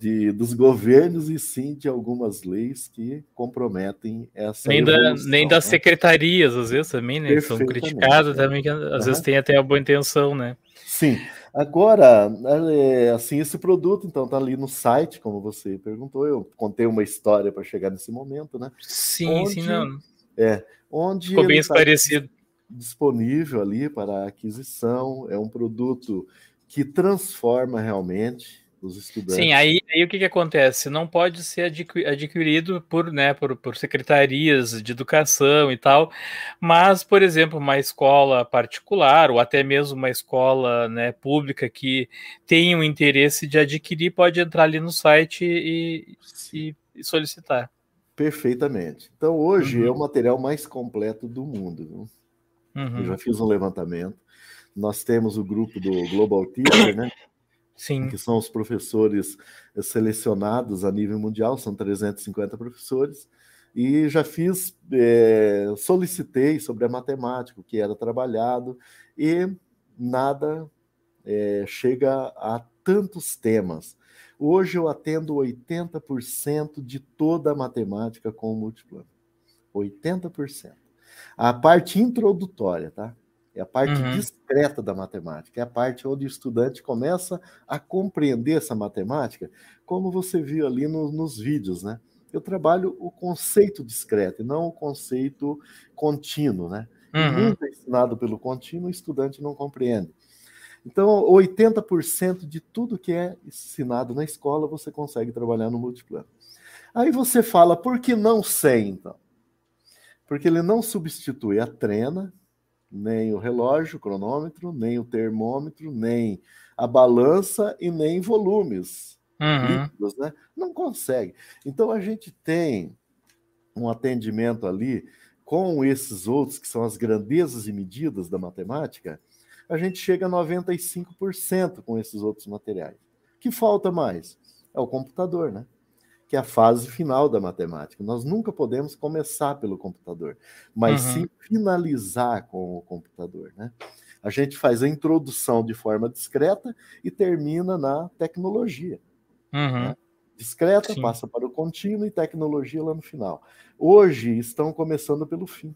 B: de, dos governos, e sim de algumas leis que comprometem essa.
A: Nem, da, nem das né? secretarias, às vezes, também, né? São criticadas também, que às uhum. vezes tem até a boa intenção, né?
B: Sim. Agora, é, assim, esse produto, então, está ali no site, como você perguntou. Eu contei uma história para chegar nesse momento, né?
A: Sim, onde, sim, não.
B: É, onde
A: Ficou bem tá esclarecido. Tá
B: disponível ali para aquisição, é um produto que transforma realmente os estudantes.
A: Sim, aí, aí o que, que acontece? Não pode ser adquirido por, né, por, por secretarias de educação e tal, mas, por exemplo, uma escola particular ou até mesmo uma escola né, pública que tem um interesse de adquirir pode entrar ali no site e, e, e solicitar.
B: Perfeitamente. Então, hoje uhum. é o material mais completo do mundo. Viu? Uhum. Eu já fiz um levantamento. Nós temos o grupo do Global Teacher, né?
A: Sim.
B: Que são os professores selecionados a nível mundial, são 350 professores. E já fiz, é, solicitei sobre a matemática, o que era trabalhado, e nada é, chega a tantos temas. Hoje eu atendo 80% de toda a matemática com o multiplano. 80% a parte introdutória, tá? É a parte uhum. discreta da matemática, é a parte onde o estudante começa a compreender essa matemática, como você viu ali no, nos vídeos, né? Eu trabalho o conceito discreto e não o conceito contínuo, né? Uhum. Muito ensinado pelo contínuo, o estudante não compreende. Então, 80% de tudo que é ensinado na escola você consegue trabalhar no multiplano. Aí você fala, por que não 100, então? Porque ele não substitui a trena, nem o relógio, o cronômetro, nem o termômetro, nem a balança e nem volumes uhum. líquidos, né? Não consegue. Então a gente tem um atendimento ali com esses outros que são as grandezas e medidas da matemática, a gente chega a 95% com esses outros materiais. O que falta mais? É o computador, né? Que é a fase final da matemática. Nós nunca podemos começar pelo computador, mas uhum. sim finalizar com o computador, né? A gente faz a introdução de forma discreta e termina na tecnologia. Uhum. Né? Discreta, sim. passa para o contínuo e tecnologia lá no final. Hoje estão começando pelo fim.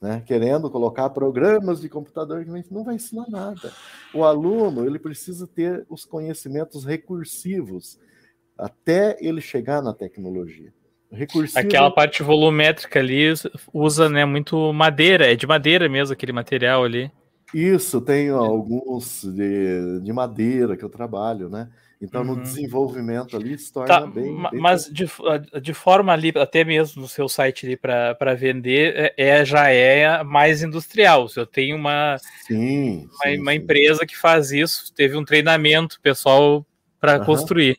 B: Né, querendo colocar programas de computador que não vai ensinar nada. O aluno ele precisa ter os conhecimentos recursivos até ele chegar na tecnologia.
A: Recursivo... Aquela parte volumétrica ali usa né, muito madeira, é de madeira mesmo aquele material ali.
B: Isso, tenho alguns de, de madeira que eu trabalho, né? Então, uhum. no desenvolvimento ali se torna tá, bem, bem.
A: Mas de, de forma ali, até mesmo no seu site ali para vender, é, é, já é mais industrial. Eu tenho uma,
B: sim,
A: uma, sim, uma sim. empresa que faz isso, teve um treinamento pessoal para uhum. construir.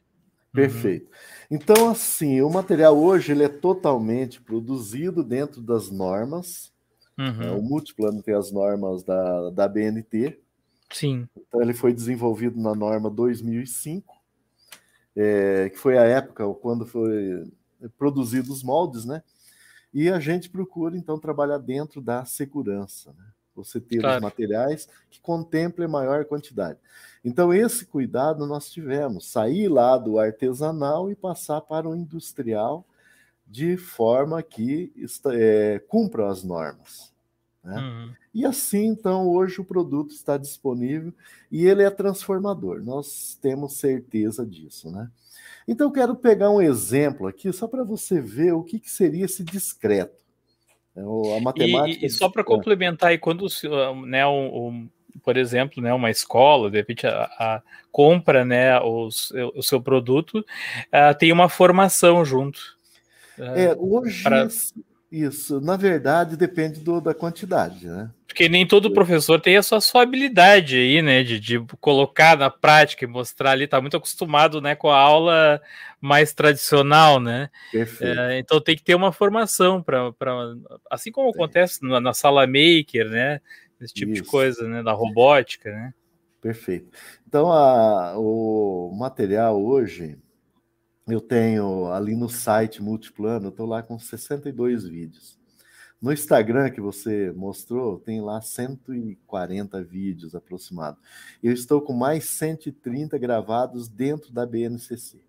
B: Perfeito. Então, assim, o material hoje ele é totalmente produzido dentro das normas. Uhum. É, o multiplano tem as normas da, da BNT.
A: Sim.
B: Então, ele foi desenvolvido na norma 2005. é, que foi a época quando foi produzidos os moldes, né? E a gente procura, então, trabalhar dentro da segurança, né? Você ter claro. os materiais que contemplem maior quantidade. Então, esse cuidado nós tivemos, sair lá do artesanal e passar para o industrial de forma que é, cumpra as normas. Né? Uhum. E assim, então, hoje o produto está disponível e ele é transformador. Nós temos certeza disso, né? Então, eu quero pegar um exemplo aqui, só para você ver o que, que seria esse discreto.
A: Né? A matemática. E, e só para complementar, aí, quando né, um, um, por exemplo, né, uma escola, de repente, a, a compra né, os, o seu produto, uh, tem uma formação junto.
B: Uh, é, hoje. Pra isso, na verdade, depende do, da quantidade, né?
A: Porque nem todo professor tem a sua, sua habilidade aí, né? De, de colocar na prática e mostrar ali, tá muito acostumado né, com a aula mais tradicional, né? Perfeito. É, então tem que ter uma formação para. Assim como acontece na, na, sala maker, né? Esse tipo Isso. de coisa, né? Da robótica, né?
B: Perfeito. Então, a, o material hoje eu tenho ali no site Multiplano, eu estou lá com 62 vídeos. No Instagram que você mostrou, tem lá 140 vídeos aproximado. Eu estou com mais 130 gravados dentro da BNCC.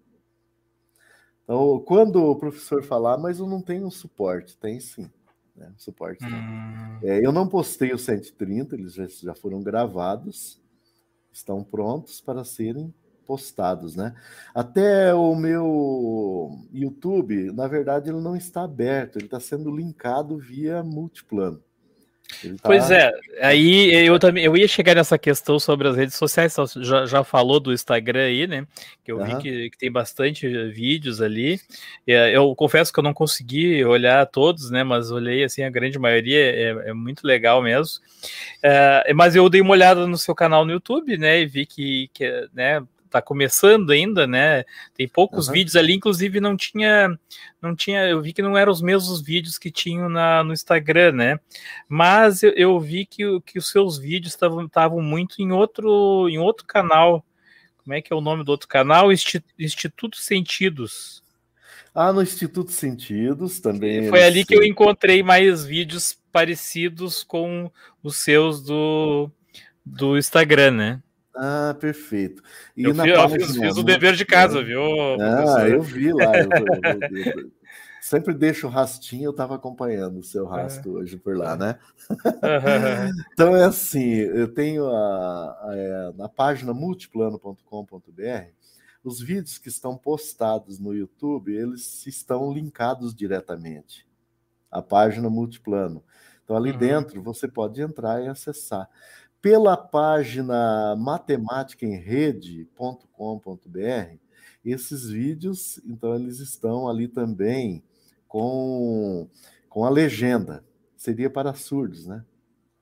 B: Então, quando o professor falar, mas eu não tenho suporte, tem sim. Né? Suporte hum. é, eu não postei os 130, eles já, já foram gravados, estão prontos para serem postados, né? Até o meu YouTube, na verdade, ele não está aberto, ele está sendo linkado via multiplano.
A: Tá... Pois é, aí eu também eu ia chegar nessa questão sobre as redes sociais, já, já falou do Instagram aí, né? Que eu uhum. vi que, que, tem bastante vídeos ali. Eh, eu confesso que eu não consegui olhar todos, né? Mas olhei assim, a grande maioria é, é muito legal mesmo. É, mas eu dei uma olhada no seu canal no YouTube, né? E vi que, que né, tá começando ainda, né? Tem poucos uhum. vídeos ali, inclusive não tinha, não tinha, eu vi que não eram os mesmos vídeos que tinham na, no Instagram, né? Mas eu, eu vi que, que os seus vídeos estavam muito em outro, em outro canal. Como é que é o nome do outro canal? Instituto Sentidos.
B: Ah, no Instituto Sentidos também.
A: Foi ali que eu encontrei mais vídeos parecidos com os seus do, do Instagram, né?
B: Ah, perfeito.
A: E eu, fiz, eu fiz, fiz, o dever de casa, viu?
B: Ah, professor? eu vi lá. Eu, eu, sempre deixo o rastinho, eu estava acompanhando o seu é. rastro é. hoje por lá, né? então é assim, eu tenho a, a, a na página multiplano.com.br os vídeos que estão postados no YouTube, eles estão linkados diretamente à página multiplano. Então ali uhum. dentro você pode entrar e acessar pela página matemáticaemrede.com.br, esses vídeos, então, eles estão ali também com, com a legenda. Seria para surdos, né?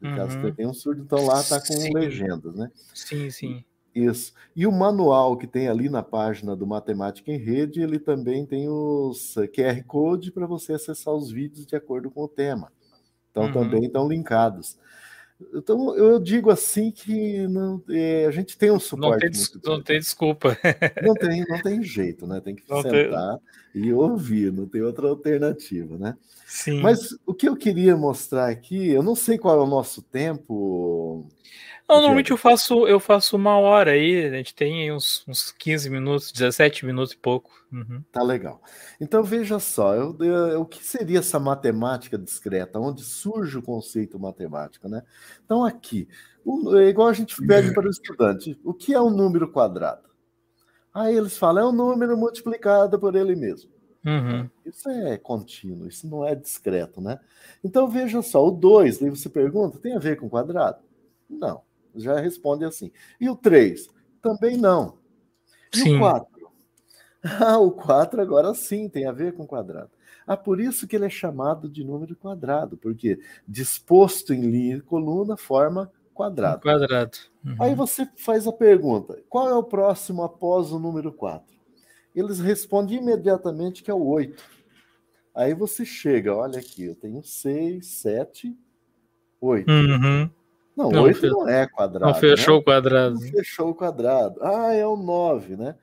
B: No caso, uhum. tem um surdo, então lá está com sim. legendas, né?
A: Sim, sim.
B: Isso. E o manual que tem ali na página do Matemática em Rede, ele também tem os QR Code para você acessar os vídeos de acordo com o tema. Então, uhum. também estão linkados. Então, eu digo assim que não, é, a gente tem um suporte.
A: Não tem, não tem desculpa.
B: Não tem, não tem jeito, né? Tem que não sentar tem... e ouvir, não tem outra alternativa, né?
A: Sim.
B: Mas o que eu queria mostrar aqui, eu não sei qual é o nosso tempo.
A: Não, normalmente eu faço, eu faço uma hora aí, a gente tem uns, uns 15 minutos, 17 minutos e pouco. Uhum.
B: Tá legal. Então veja só, eu, eu, o que seria essa matemática discreta, onde surge o conceito matemático, né? Então aqui, o, é igual a gente pede para o estudante, o que é um número quadrado? Aí eles falam, é um número multiplicado por ele mesmo.
A: Uhum.
B: Isso é contínuo, isso não é discreto, né? Então veja só, o 2, aí você pergunta, tem a ver com quadrado? Não já responde assim. E o 3? Também não. E sim. o 4? Ah, o 4 agora sim tem a ver com quadrado. Ah, por isso que ele é chamado de número quadrado, porque disposto em linha e coluna forma quadrado.
A: Quadrado.
B: Uhum. Aí você faz a pergunta: qual é o próximo após o número 4? Eles respondem imediatamente que é o 8. Aí você chega, olha aqui, eu tenho 6, 7, 8.
A: Uhum.
B: Não, não 8 não é quadrado.
A: Não fechou né? o quadrado. Não
B: fechou o quadrado. Ah, é o 9, né?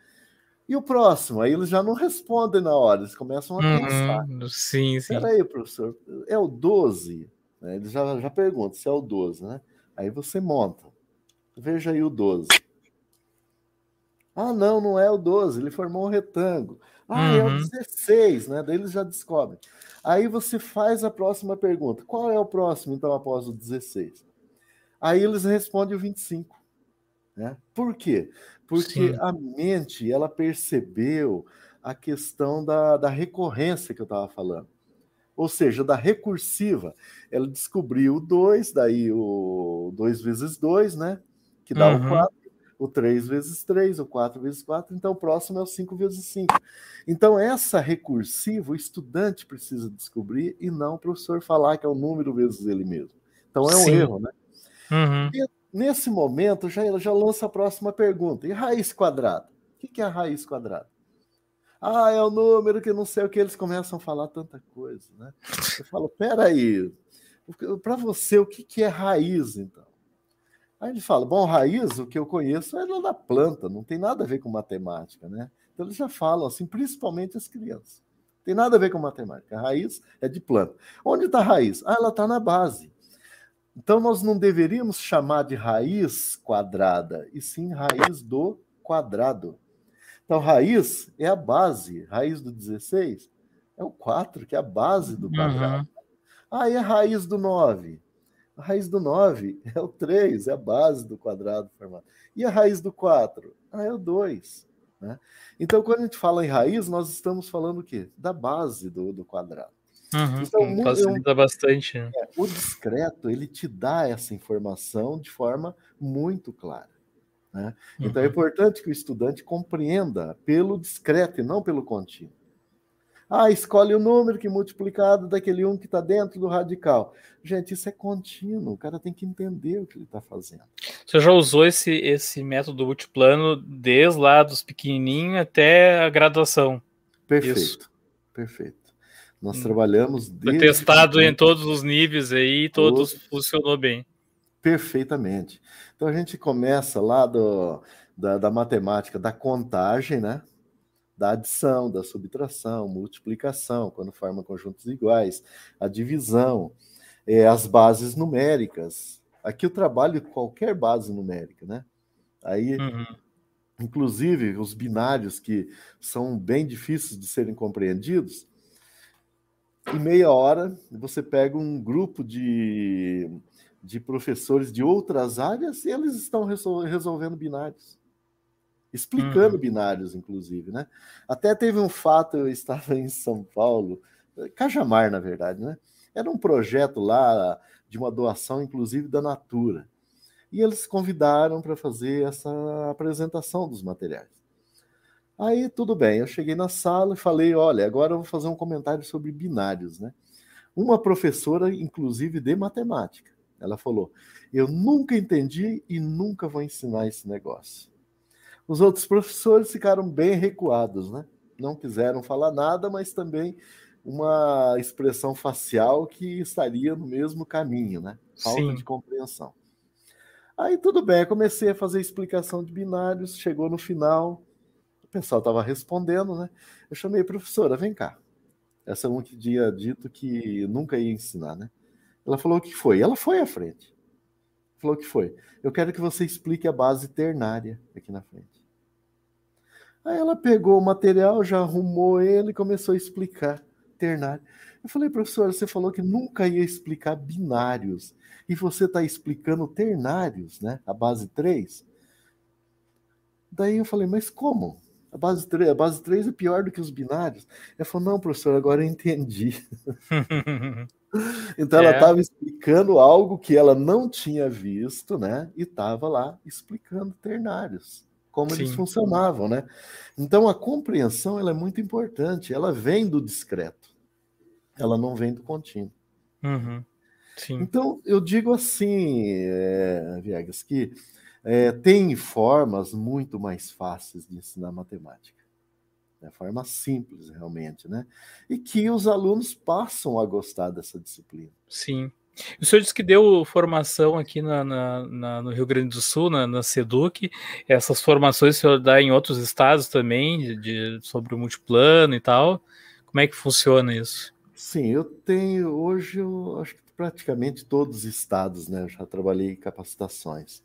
B: E o próximo? Aí eles já não respondem na hora, eles começam a uhum, pensar.
A: Sim, sim.
B: Peraí, professor, é o 12? Né? Eles já, já perguntam se é o 12, né? Aí você monta. Veja aí o 12. Ah, não, não é o 12, ele formou um retângulo. Ah, uhum. é o 16, né? Daí eles já descobrem. Aí você faz a próxima pergunta. Qual é o próximo, então, após o 16? Aí eles respondem o 25. Né? Por quê? Porque Sim. a mente, ela percebeu a questão da, da recorrência que eu estava falando. Ou seja, da recursiva. Ela descobriu o 2, daí o 2 vezes 2, né? Que dá uhum. o 4 o 3 vezes 3, o 4 vezes 4, então o próximo é o 5 vezes 5. Então, essa recursiva, o estudante precisa descobrir e não o professor falar que é o número vezes ele mesmo. Então, é um Sim. erro, né?
A: Uhum.
B: Nesse momento, já, já lança a próxima pergunta. E raiz quadrada? O que é a raiz quadrada? Ah, é o número que não sei o que, eles começam a falar tanta coisa, né? Eu falo, peraí, para você, o que é raiz, então? Aí ele fala: bom, raiz, o que eu conheço é da planta, não tem nada a ver com matemática, né? Então eles já falam assim, principalmente as crianças. Tem nada a ver com matemática. A raiz é de planta. Onde está a raiz? Ah, ela está na base. Então nós não deveríamos chamar de raiz quadrada, e sim raiz do quadrado. Então, raiz é a base. Raiz do 16 é o 4, que é a base do quadrado. Uhum. Ah, e a raiz do 9? A raiz do 9 é o 3, é a base do quadrado formado. E a raiz do 4? Ah, é o 2. Né? Então, quando a gente fala em raiz, nós estamos falando o quê? Da base do, do quadrado.
A: Uhum, então, facilita bastante. Né?
B: É, o discreto, ele te dá essa informação de forma muito clara. Né? Então, é uhum. é importante que o estudante compreenda pelo discreto e não pelo contínuo. Ah, escolhe o número que multiplicado daquele um que está dentro do radical. Gente, isso é contínuo. O cara tem que entender o que ele está fazendo.
A: Você já usou esse, esse método multiplano desde lá dos pequenininhos até a graduação?
B: Perfeito. Isso. Perfeito. Nós hum. trabalhamos.
A: Foi testado em todos os níveis aí, todos, todos funcionou bem.
B: Perfeitamente. Então a gente começa lá do, da, da matemática da contagem, né? da adição, da subtração, multiplicação, quando forma conjuntos iguais, a divisão, é, as bases numéricas. Aqui eu trabalho qualquer base numérica, né? Aí, uhum. inclusive, os binários que são bem difíceis de serem compreendidos, em meia hora você pega um grupo de, de professores de outras áreas e eles estão resolvendo binários explicando uhum. binários, inclusive, né? Até teve um fato, eu estava em São Paulo, Cajamar, na verdade, né? Era um projeto lá de uma doação, inclusive, da Natura. E eles convidaram para fazer essa apresentação dos materiais. Aí, tudo bem, eu cheguei na sala e falei, olha, agora eu vou fazer um comentário sobre binários, né? Uma professora, inclusive, de matemática, ela falou, eu nunca entendi e nunca vou ensinar esse negócio. Os outros professores ficaram bem recuados, né? Não quiseram falar nada, mas também uma expressão facial que estaria no mesmo caminho, né? Falta Sim. de compreensão. Aí tudo bem, comecei a fazer explicação de binários, chegou no final, pessoal estava respondendo, né? Eu chamei professora, vem cá. Essa um que tinha dito que nunca ia ensinar, né? Ela falou o que foi. Ela foi à frente. Falou o que foi. Eu quero que você explique a base ternária aqui na frente. Aí ela pegou o material, já arrumou ele e começou a explicar ternário. Eu falei, professora, você falou que nunca ia explicar binários. E você está explicando ternários, né? A base 3. Daí eu falei, mas como? A base 3, a base 3 é pior do que os binários. Ela falou, não, professor, agora eu entendi. então é. ela estava explicando algo que ela não tinha visto, né? E estava lá explicando ternários como Sim. eles funcionavam, né? Então a compreensão ela é muito importante. Ela vem do discreto, ela não vem do contínuo.
A: Uhum.
B: Então eu digo assim, é, Viegas, que é, tem formas muito mais fáceis de ensinar matemática. É forma simples, realmente, né? E que os alunos passam a gostar dessa disciplina.
A: Sim. O senhor disse que deu formação aqui na, na, na, no Rio Grande do Sul, na, na SEDUC. Essas formações o senhor dá em outros estados também, de, de, sobre o multiplano e tal. Como é que funciona isso?
B: Sim, eu tenho hoje, eu acho que praticamente todos os estados, né? Eu já trabalhei em capacitações.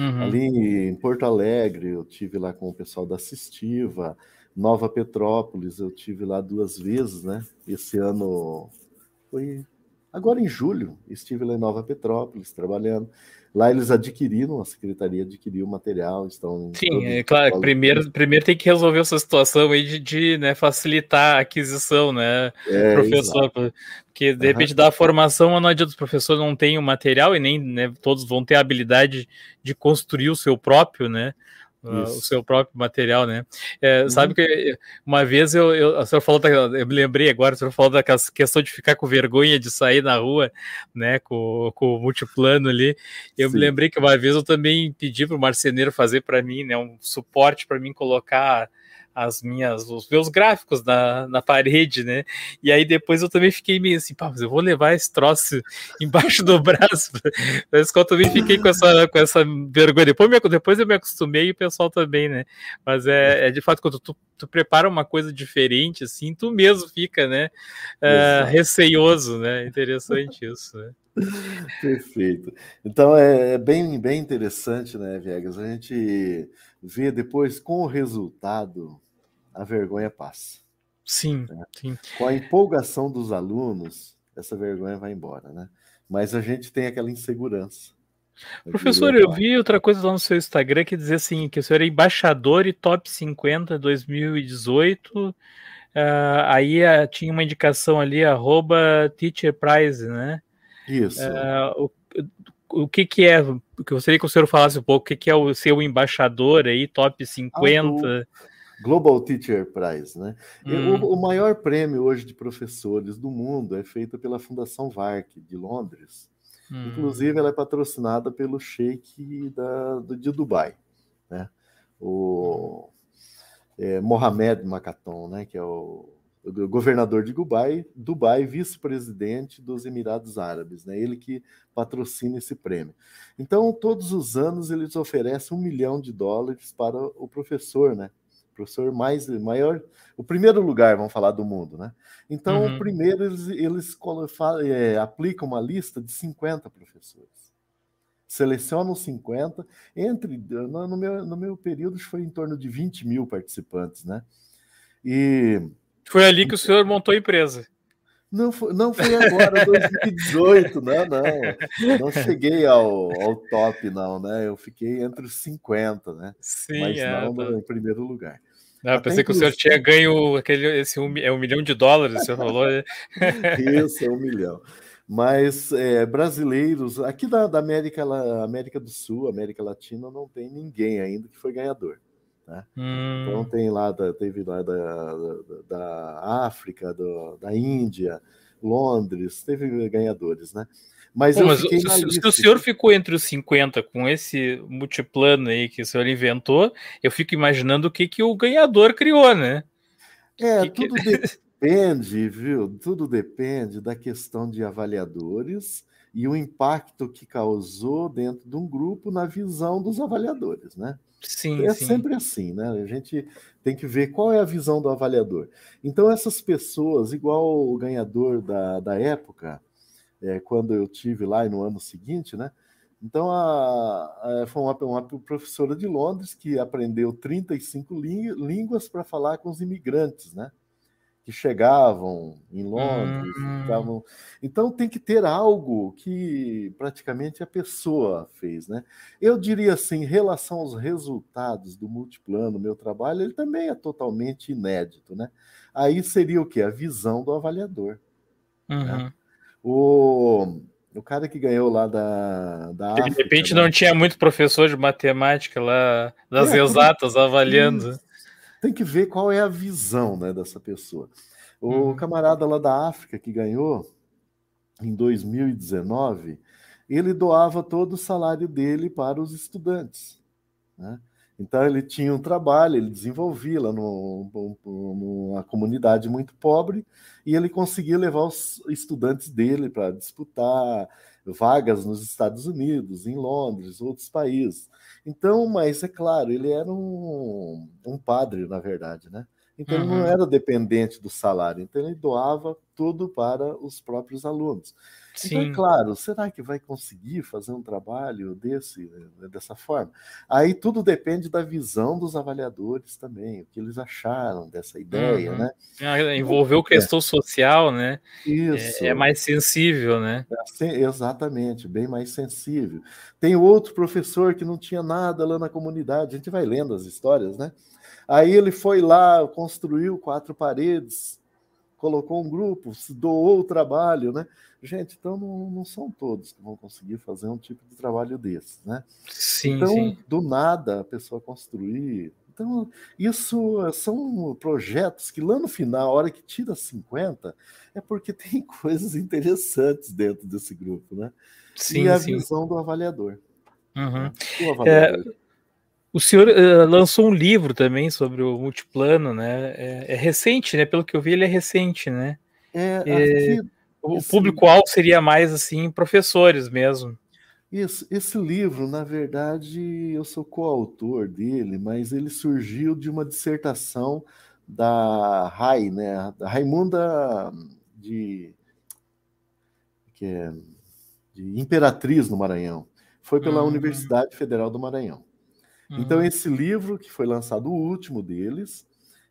B: Uhum. Ali em Porto Alegre, eu tive lá com o pessoal da Assistiva, Nova Petrópolis, eu tive lá duas vezes, né? Esse ano foi agora em julho, estive lá em Nova Petrópolis trabalhando. Lá eles adquiriram, a secretaria adquiriu o material, estão.
A: Sim, é claro. Primeiro, primeiro tem que resolver essa situação aí de, de né, facilitar a aquisição, né, é, professor? Exato. Porque de repente uhum. dá a formação, mas não adianta os professores não têm o material e nem né, todos vão ter a habilidade de construir o seu próprio, né? Uh, o seu próprio material, né? É, uhum. Sabe que uma vez eu, eu, a senhora falou, da, eu me lembrei agora, a senhora falou da questão de ficar com vergonha de sair na rua, né, com, com o multiplano ali. Eu Sim. me lembrei que uma vez eu também pedi para o marceneiro fazer para mim, né, um suporte para mim colocar as minhas, os meus gráficos na, na parede, né? E aí depois eu também fiquei meio assim, pá, mas eu vou levar esse troço embaixo do braço. Mas eu também fiquei com essa, com essa vergonha. Depois, depois eu me acostumei e o pessoal também, né? Mas é, é de fato, quando tu, tu prepara uma coisa diferente, assim, tu mesmo fica, né? Uh, receioso, né? Interessante isso, né?
B: Perfeito. Então é, é bem, bem interessante, né, Viegas? A gente vê depois com o resultado, a vergonha passa.
A: Sim, né? sim.
B: Com a empolgação dos alunos, essa vergonha vai embora, né? Mas a gente tem aquela insegurança.
A: Professor, eu vi outra coisa lá no seu Instagram que dizia assim, que o senhor é embaixador e top 50 2018. Uh, aí uh, tinha uma indicação ali, arroba Teacher Prize, né?
B: Isso. Uh,
A: o, o que que é, que eu gostaria que o senhor falasse um pouco, o que que é o seu embaixador aí, top 50? Ah,
B: Global Teacher Prize, né? Hum. O, o, maior prêmio hoje de professores do mundo é feito pela Fundação VARC de Londres. Hum. Inclusive, ela é patrocinada pelo Sheikh da, de Dubai, né? O é, Mohamed Makaton, né? Que é o governador de Dubai, Dubai vice-presidente dos Emirados Árabes, né? Ele que patrocina esse prêmio. Então, todos os anos eles oferecem um milhão de dólares para o professor, né? O professor mais maior, o primeiro lugar, vamos falar do mundo, né? Então, uhum. primeiro eles, eles é, aplicam uma lista de 50 professores. Selecionam 50, entre no, meu, no meu período foi em torno de 20 mil participantes, né? E
A: foi ali que o senhor montou a empresa.
B: Não foi, não foi agora, 2018, não, não. Não cheguei ao, ao top, não, né? Eu fiquei entre os 50, né?
A: Sim,
B: Mas
A: é,
B: não tá. em primeiro lugar.
A: Não, eu pensei que o senhor tinha ganho aquele, esse um, é um milhão de dólares, o senhor falou. Né?
B: Isso, é um milhão. Mas é, brasileiros, aqui da, da América, América do Sul, América Latina, não tem ninguém ainda que foi ganhador. Né? Hum. Então tem lá, da, teve lá da, da, da África, do, da Índia, Londres, teve ganhadores, né?
A: Mas, Pô, mas se, se, o senhor ficou entre os 50 com esse multiplano aí que o senhor inventou, eu fico imaginando o que, que o ganhador criou, né?
B: É, que tudo que... depende, viu? Tudo depende da questão de avaliadores e o impacto que causou dentro de um grupo na visão dos avaliadores, né?
A: Sim,
B: é
A: sim.
B: sempre assim, né? A gente tem que ver qual é a visão do avaliador. Então, essas pessoas, igual o ganhador da, da época, é, quando eu tive lá e no ano seguinte, né? Então, a, a, foi uma, uma, professora de Londres que aprendeu 35 línguas para falar com os imigrantes, né? Que chegavam em Londres. Ficavam... Então tem que ter algo que praticamente a pessoa fez, né? Eu diria assim, em relação aos resultados do multiplano, meu trabalho, ele também é totalmente inédito, né? Aí seria o que? A visão do avaliador.
A: Né? Uhum. Né?
B: O, o cara que ganhou lá da, da
A: De África, repente né? não tinha muito professor de matemática lá, das é, exatas, avaliando. Isso
B: tem que ver qual é a visão né, dessa pessoa. O uhum. camarada lá da África que ganhou em 2019, ele doava todo o salário dele para os estudantes. Né? Então ele tinha um trabalho, ele desenvolvia lá no, numa comunidade muito pobre e ele conseguia levar os estudantes dele para disputar vagas nos Estados Unidos, em Londres, outros países. Então, mas é claro, ele era um, um padre, na verdade, né? Então, uhum. ele não uhum. era dependente do salário, então ele doava tudo para os próprios alunos. Sim. Então, é claro, será que vai conseguir fazer um trabalho desse, né, dessa forma? Aí tudo depende da visão dos avaliadores também, o que eles acharam dessa ideia, uhum. né?
A: Ah, envolveu questão é. social, né? Isso. É, é, mais sensível, né?
B: É, exatamente, bem mais sensível. Tem outro professor que não tinha nada lá na comunidade, a gente vai lendo as histórias, né? Aí ele foi lá, construiu quatro paredes, colocou um grupo, se doou o trabalho, né? Gente, então não, não, são todos que vão conseguir fazer um tipo de trabalho desse, né?
A: Sim,
B: então,
A: sim.
B: do nada a pessoa construir. Então, isso são projetos que lá no final, a hora que tira 50, é porque tem coisas interessantes dentro desse grupo, né?
A: Sim,
B: e a
A: sim.
B: visão do avaliador.
A: Uhum. O avaliador. É... O senhor uh, lançou um livro também sobre o multiplano, né? É, é, recente, né? Pelo que eu vi, ele é recente, né?
B: É, é
A: o esse... público-alvo seria mais assim, professores mesmo.
B: Isso, esse livro, na verdade, eu sou coautor dele, mas ele surgiu de uma dissertação da Rai, né? Da Raimunda de, que é, de Imperatriz no Maranhão. Foi pela uhum. Universidade Federal do Maranhão. Então, uhum. esse livro, que foi lançado, o último deles,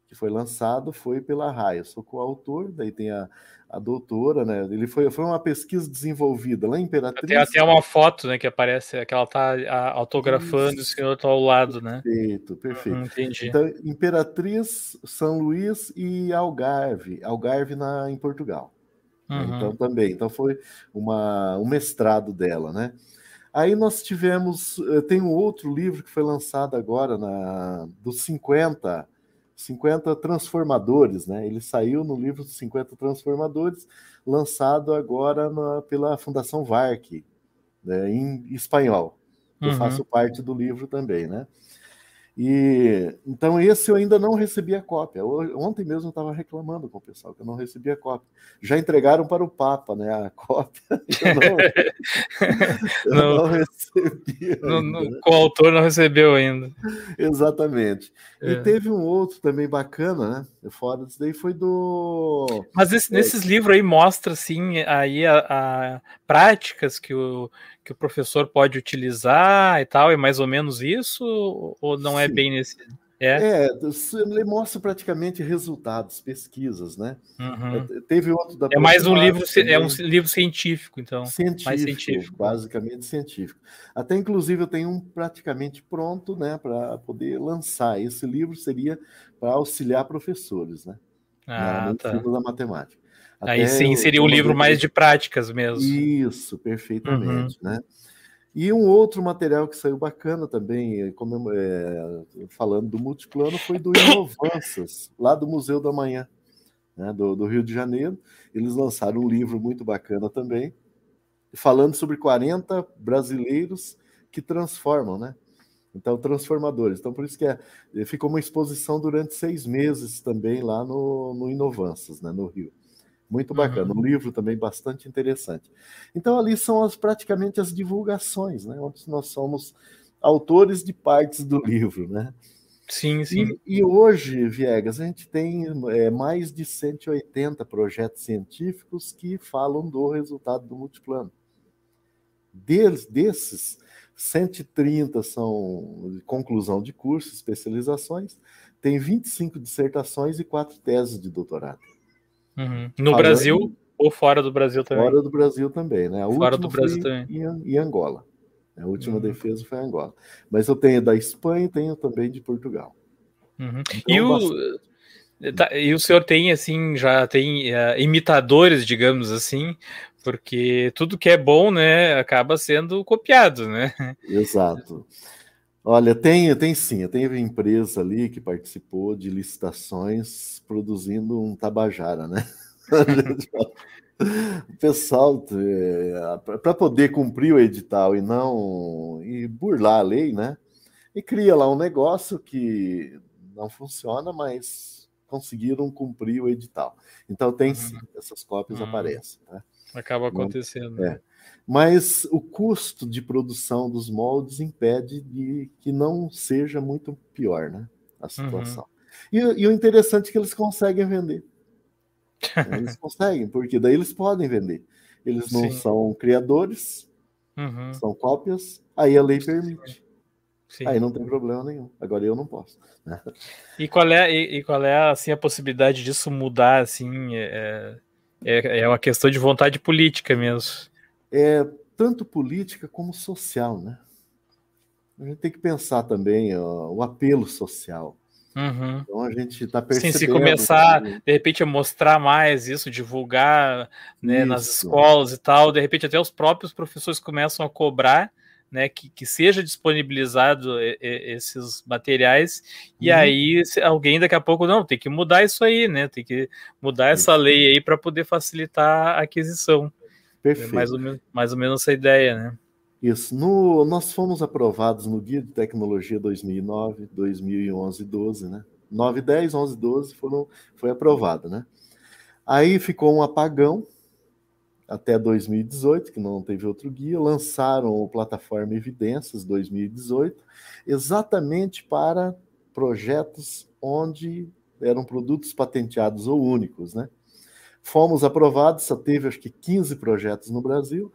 B: que foi lançado, foi pela RAI. Eu sou coautor, daí tem a, a doutora, né? Ele foi, foi uma pesquisa desenvolvida lá em Imperatriz.
A: Tem até uma foto, né, que aparece, que ela está autografando Isso. e o senhor está ao lado, né?
B: Perfeito, perfeito.
A: Hum, entendi.
B: Então, Imperatriz, São Luís e Algarve. Algarve na, em Portugal. Uhum. Então, também. Então, foi uma, um mestrado dela, né? Aí nós tivemos, eh, tem um outro livro que foi lançado agora, na, dos 50, 50 Transformadores, né? Ele saiu no livro dos 50 Transformadores, lançado agora na, pela Fundação VARC, né, em espanhol. Eu uhum. faço parte do livro também, né? E então esse eu ainda não recebi a cópia. Ontem mesmo eu estava reclamando com o pessoal que eu não recebi a cópia. Já entregaram para o Papa, né? A cópia.
A: Eu não, eu não, não recebi. Ainda, no, né? O autor não recebeu ainda.
B: Exatamente. É. E teve um outro também bacana, né? Fora disso daí foi do.
A: Mas esse, nesses livros aí mostra assim aí a, a práticas que o que o professor pode utilizar e tal, é mais ou menos isso, ou não é Sim. bem nesse.
B: É? é, ele mostra praticamente resultados, pesquisas, né?
A: Uhum.
B: É, teve outro da
A: É mais um livro, também. é um livro científico, então.
B: Científico, mais científico. basicamente científico. Até inclusive eu tenho um praticamente pronto, né, para poder lançar. Esse livro seria para auxiliar professores, né?
A: Ah,
B: no
A: tá.
B: da matemática.
A: Aí sim seria um livro mais de práticas mesmo.
B: Isso, perfeitamente, uhum. né? E um outro material que saiu bacana também, como, é, falando do multiplano, foi do Inovanças, lá do Museu da Manhã, né, do, do, Rio de Janeiro. Eles lançaram um livro muito bacana também, falando sobre 40 brasileiros que transformam, né? Então, transformadores. Então, por isso que é, ficou uma exposição durante seis meses também lá no, no Inovanças, né, no Rio. Muito bacana. Uhum. Um livro também bastante interessante. Então, ali são as, praticamente as divulgações, né? Onde nós somos autores de partes do livro, né?
A: Sim, sim.
B: E, e hoje, Viegas, a gente tem é, mais de 180 projetos científicos que falam do resultado do multiplano. Deles, desses, 130 são conclusão de curso, especializações, tem 25 dissertações e quatro teses de doutorado.
A: Uhum. No Falando, Brasil ou fora do Brasil também?
B: Fora do Brasil também, né? A
A: fora do Brasil também.
B: Em, em, Angola. A última uhum. defesa foi Angola. Mas eu tenho da Espanha e tenho também de Portugal.
A: Uhum. Então, e, o, tá, e o senhor tem, assim, já tem uh, imitadores, digamos assim, porque tudo que é bom, né, acaba sendo copiado, né?
B: Exato. Olha, tem, tem sim, tem empresa ali que participou de licitações produzindo um tabajara, né? o pessoal, é, para poder cumprir o edital e não e burlar a lei, né? E cria lá um negócio que não funciona, mas conseguiram cumprir o edital. Então tem sim, uhum. essas cópias uhum. aparecem. Né?
A: Acaba acontecendo.
B: É. mas o custo de produção dos moldes impede de que não seja muito pior, né? A uhum. situação. Uhum. E, e, o interessante é que eles conseguem vender. Eles conseguem, porque daí eles podem vender. Eles não Sim. são criadores, uhum. são cópias, aí a lei permite. Sim. Aí não tem problema nenhum. Agora eu não posso.
A: E qual é, e, e, qual é assim, a possibilidade disso mudar? Assim, é, é, é uma questão de vontade política mesmo.
B: É tanto política como social, né? A gente tem que pensar também ó, o apelo social. Uhum. Então a gente está percebendo. Sim,
A: se começar, que... de repente, a mostrar mais isso, divulgar né, nas escolas e tal, de repente até os próprios professores começam a cobrar né, que, que seja disponibilizado esses materiais, e uhum. aí alguém daqui a pouco, não, tem que mudar isso aí, né? Tem que mudar essa lei aí para poder facilitar a aquisição. Perfeito. É mais ou, menos, mais ou menos essa ideia, né?
B: Isso. No, nós fomos aprovados no Guia de Tecnologia 2009, 2011 e 12, né? 9, 10, 11, 12 foram, foi aprovado, né? Aí ficou um apagão, até 2018, que não teve outro guia, lançaram o plataforma Evidências 2018, exatamente para projetos onde eram produtos patenteados ou únicos, né? Fomos aprovados, só teve acho que 15 projetos no Brasil.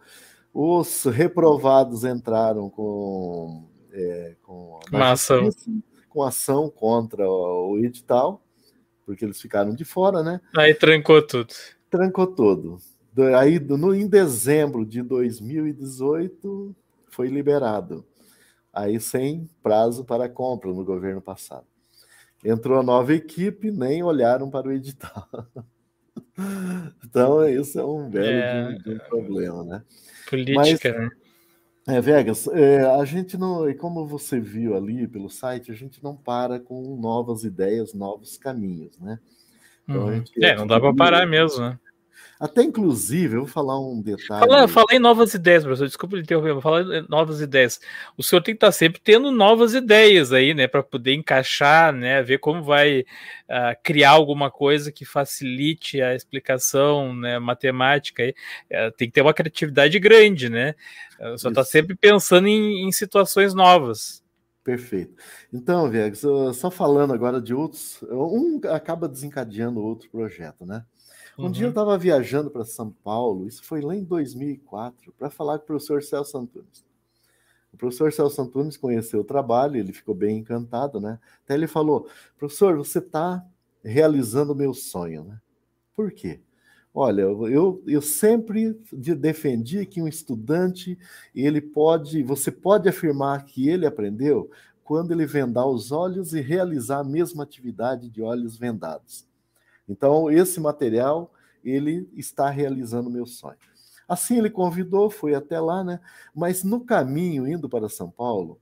B: Os reprovados entraram com, é, com,
A: ação.
B: com ação contra o edital, porque eles ficaram de fora, né?
A: Aí trancou tudo.
B: Trancou tudo. Aí, no, em dezembro de 2018, foi liberado. Aí, sem prazo para compra no governo passado. Entrou a nova equipe, nem olharam para o edital. então, isso é um belo é... de, de um problema, né?
A: Política, Mas, né?
B: É, Vegas, é, a gente não, e como você viu ali pelo site, a gente não para com novas ideias, novos caminhos, né?
A: Então, uhum. É, não dá para parar mesmo, né?
B: Até inclusive, eu vou falar um detalhe.
A: Fala, fala em novas ideias, professor. Desculpa interromper, vou falar em novas ideias. O senhor tem que estar sempre tendo novas ideias aí, né? Para poder encaixar, né? Ver como vai uh, criar alguma coisa que facilite a explicação né, matemática. Uh, tem que ter uma criatividade grande, né? O senhor está sempre pensando em, em situações novas.
B: Perfeito. Então, Viegas, só falando agora de outros, um acaba desencadeando outro projeto, né? Um uhum. dia eu estava uhum. viajando para São Paulo, isso foi lá em 2004, para falar com o professor Celso Antunes. O professor Celso Antunes conheceu o trabalho, ele ficou bem encantado, né? Até ele falou: professor, você está realizando o meu sonho, né? Por quê? Olha, eu, eu sempre defendi que um estudante, ele pode, você pode afirmar que ele aprendeu quando ele vendar os olhos e realizar a mesma atividade de olhos vendados. Então, esse material, ele está realizando o meu sonho. Assim, ele convidou, foi até lá, né? Mas no caminho, indo para São Paulo,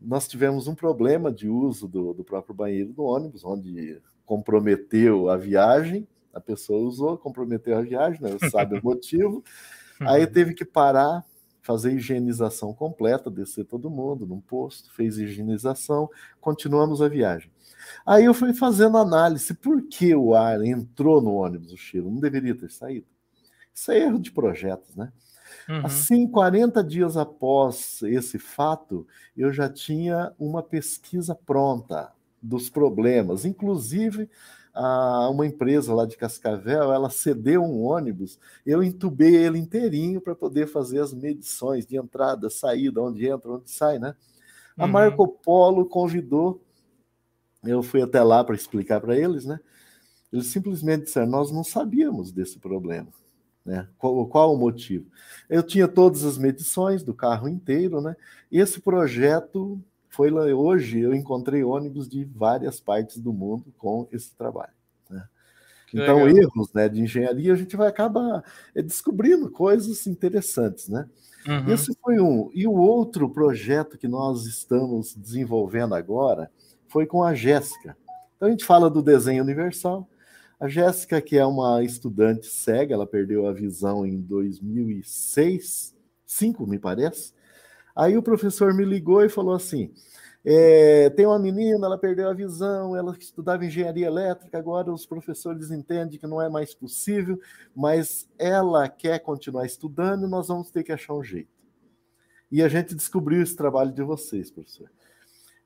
B: nós tivemos um problema de uso do, do próprio banheiro do ônibus, onde comprometeu a viagem, a pessoa usou, comprometeu a viagem, né? sabe o motivo. Aí teve que parar, fazer higienização completa, descer todo mundo num posto, fez higienização, continuamos a viagem. Aí eu fui fazendo análise, por que o ar entrou no ônibus, o cheiro? Não deveria ter saído. Isso é erro de projetos, né? Uhum. Assim, 40 dias após esse fato, eu já tinha uma pesquisa pronta dos problemas, inclusive a, uma empresa lá de Cascavel, ela cedeu um ônibus, eu entubei ele inteirinho para poder fazer as medições de entrada, saída, onde entra, onde sai, né? A uhum. Marco Polo convidou eu fui até lá para explicar para eles, né? Eles simplesmente disseram: Nós não sabíamos desse problema. Né? Qual, qual o motivo? Eu tinha todas as medições do carro inteiro, né? E esse projeto foi lá. Hoje eu encontrei ônibus de várias partes do mundo com esse trabalho. Né? Então, Legal. erros né, de engenharia, a gente vai acabar é, descobrindo coisas interessantes, né? Uhum. Esse foi um. E o outro projeto que nós estamos desenvolvendo agora foi com a Jéssica. Então a gente fala do desenho universal. A Jéssica, que é uma estudante cega, ela perdeu a visão em 2006, 5, me parece. Aí o professor me ligou e falou assim: É, tem uma menina, ela perdeu a visão, ela estudava engenharia elétrica, agora os professores entendem que não é mais possível, mas ela quer continuar estudando e nós vamos ter que achar um jeito. E a gente descobriu esse trabalho de vocês, professor.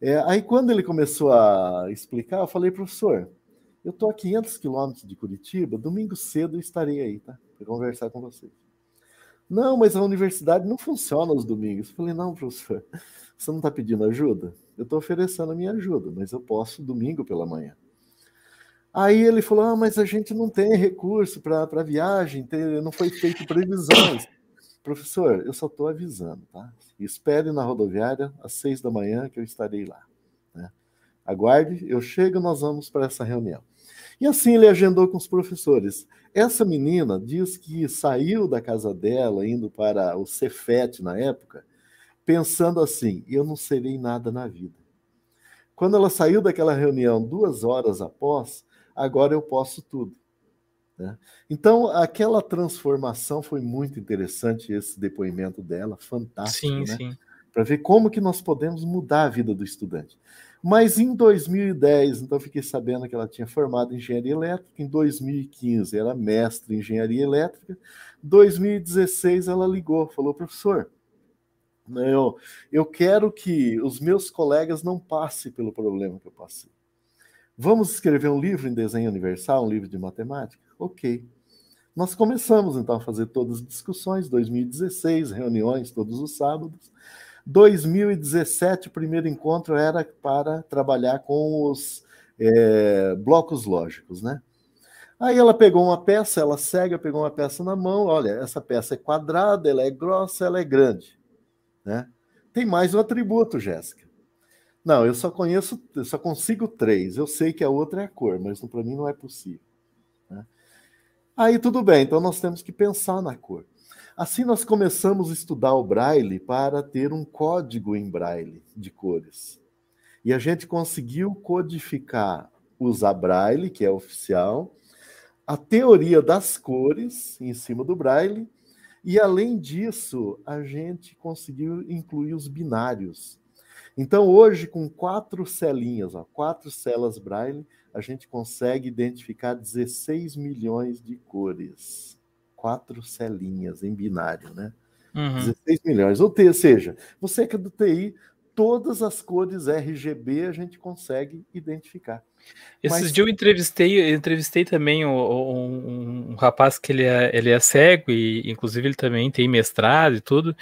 B: É, aí, quando ele começou a explicar, eu falei, professor, eu estou a 500 quilômetros de Curitiba, domingo cedo eu estarei aí, tá? Para conversar com vocês. Não, mas a universidade não funciona aos domingos. Eu falei, não, professor, você não está pedindo ajuda? Eu estou oferecendo a minha ajuda, mas eu posso domingo pela manhã. Aí ele falou: ah, mas a gente não tem recurso para viagem, não foi feito previsões. Professor, eu só estou avisando, tá? Espere na rodoviária às seis da manhã que eu estarei lá. Né? Aguarde, eu chego, nós vamos para essa reunião. E assim ele agendou com os professores. Essa menina diz que saiu da casa dela, indo para o Cefet na época, pensando assim: eu não serei nada na vida. Quando ela saiu daquela reunião duas horas após, agora eu posso tudo. Né? Então, aquela transformação foi muito interessante, esse depoimento dela, fantástico, sim, né? sim. para ver como que nós podemos mudar a vida do estudante. Mas em 2010, então fiquei sabendo que ela tinha formado em engenharia elétrica, em 2015 era mestre em engenharia elétrica, 2016 ela ligou, falou, professor, eu, eu quero que os meus colegas não passem pelo problema que eu passei. Vamos escrever um livro em desenho universal, um livro de matemática? Ok. Nós começamos então a fazer todas as discussões, 2016, reuniões todos os sábados. 2017, o primeiro encontro era para trabalhar com os é, blocos lógicos, né? Aí ela pegou uma peça, ela cega, pegou uma peça na mão, olha, essa peça é quadrada, ela é grossa, ela é grande. Né? Tem mais um atributo, Jéssica. Não, eu só conheço, eu só consigo três. Eu sei que a outra é a cor, mas para mim não é possível. Aí tudo bem, então nós temos que pensar na cor. Assim nós começamos a estudar o braille para ter um código em braille de cores. E a gente conseguiu codificar, usar braille, que é oficial, a teoria das cores em cima do braille e além disso, a gente conseguiu incluir os binários. Então, hoje, com quatro celinhas, ó, quatro celas Braille, a gente consegue identificar 16 milhões de cores. Quatro celinhas em binário, né? Uhum. 16 milhões. Ou seja, você que é do TI, todas as cores RGB a gente consegue identificar.
A: Esses Mas... dias eu entrevistei, eu entrevistei também um, um, um, rapaz que ele é, ele é cego e inclusive ele também tem mestrado e tudo,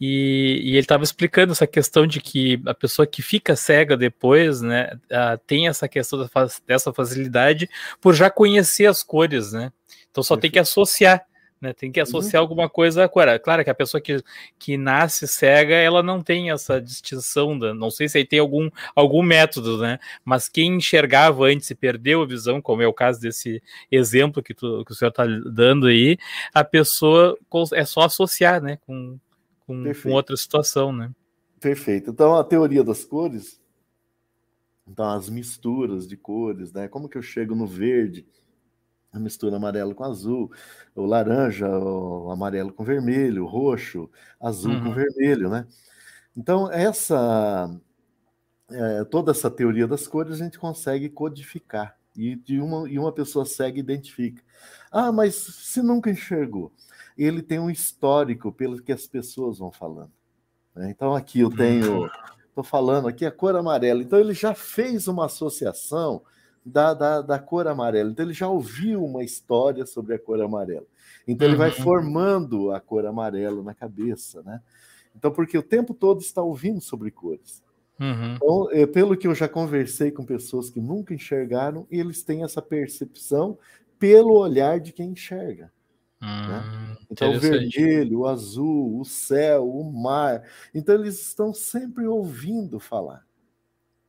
A: e, e ele estava explicando essa questão de que a pessoa que fica cega depois, né, tem essa questão dessa facilidade por já conhecer as cores, né? Então só tem que associar. Né, tem que associar uhum. alguma coisa à cor. Claro que a pessoa que, que nasce cega, ela não tem essa distinção, da, não sei se aí tem algum, algum método, né? Mas quem enxergava antes e perdeu a visão, como é o caso desse exemplo que, tu, que o senhor está dando aí, a pessoa é só associar né, com, com, com outra situação, né?
B: Perfeito. Então a teoria das cores, então as misturas de cores, né? Como que eu chego no verde? A mistura amarelo com azul, o laranja, o amarelo com vermelho, o roxo, azul uhum. com vermelho, né? Então, essa é, toda essa teoria das cores a gente consegue codificar e, de uma, e uma pessoa cega identifica. Ah, mas se nunca enxergou, ele tem um histórico pelo que as pessoas vão falando. Né? Então, aqui eu tenho, estou falando aqui a cor amarela. Então, ele já fez uma associação da, da, da, cor amarela. Então ele já ouviu uma história sobre a cor amarela. Então ele vai uhum. formando a cor amarela na cabeça, né? Então, porque o tempo todo está ouvindo sobre cores. Uhum. Então, é, pelo que eu já conversei com pessoas que nunca enxergaram, eles têm essa percepção pelo olhar de quem enxerga. né? Hum, então, o vermelho, o azul, o céu, o mar. Então, eles estão sempre ouvindo falar.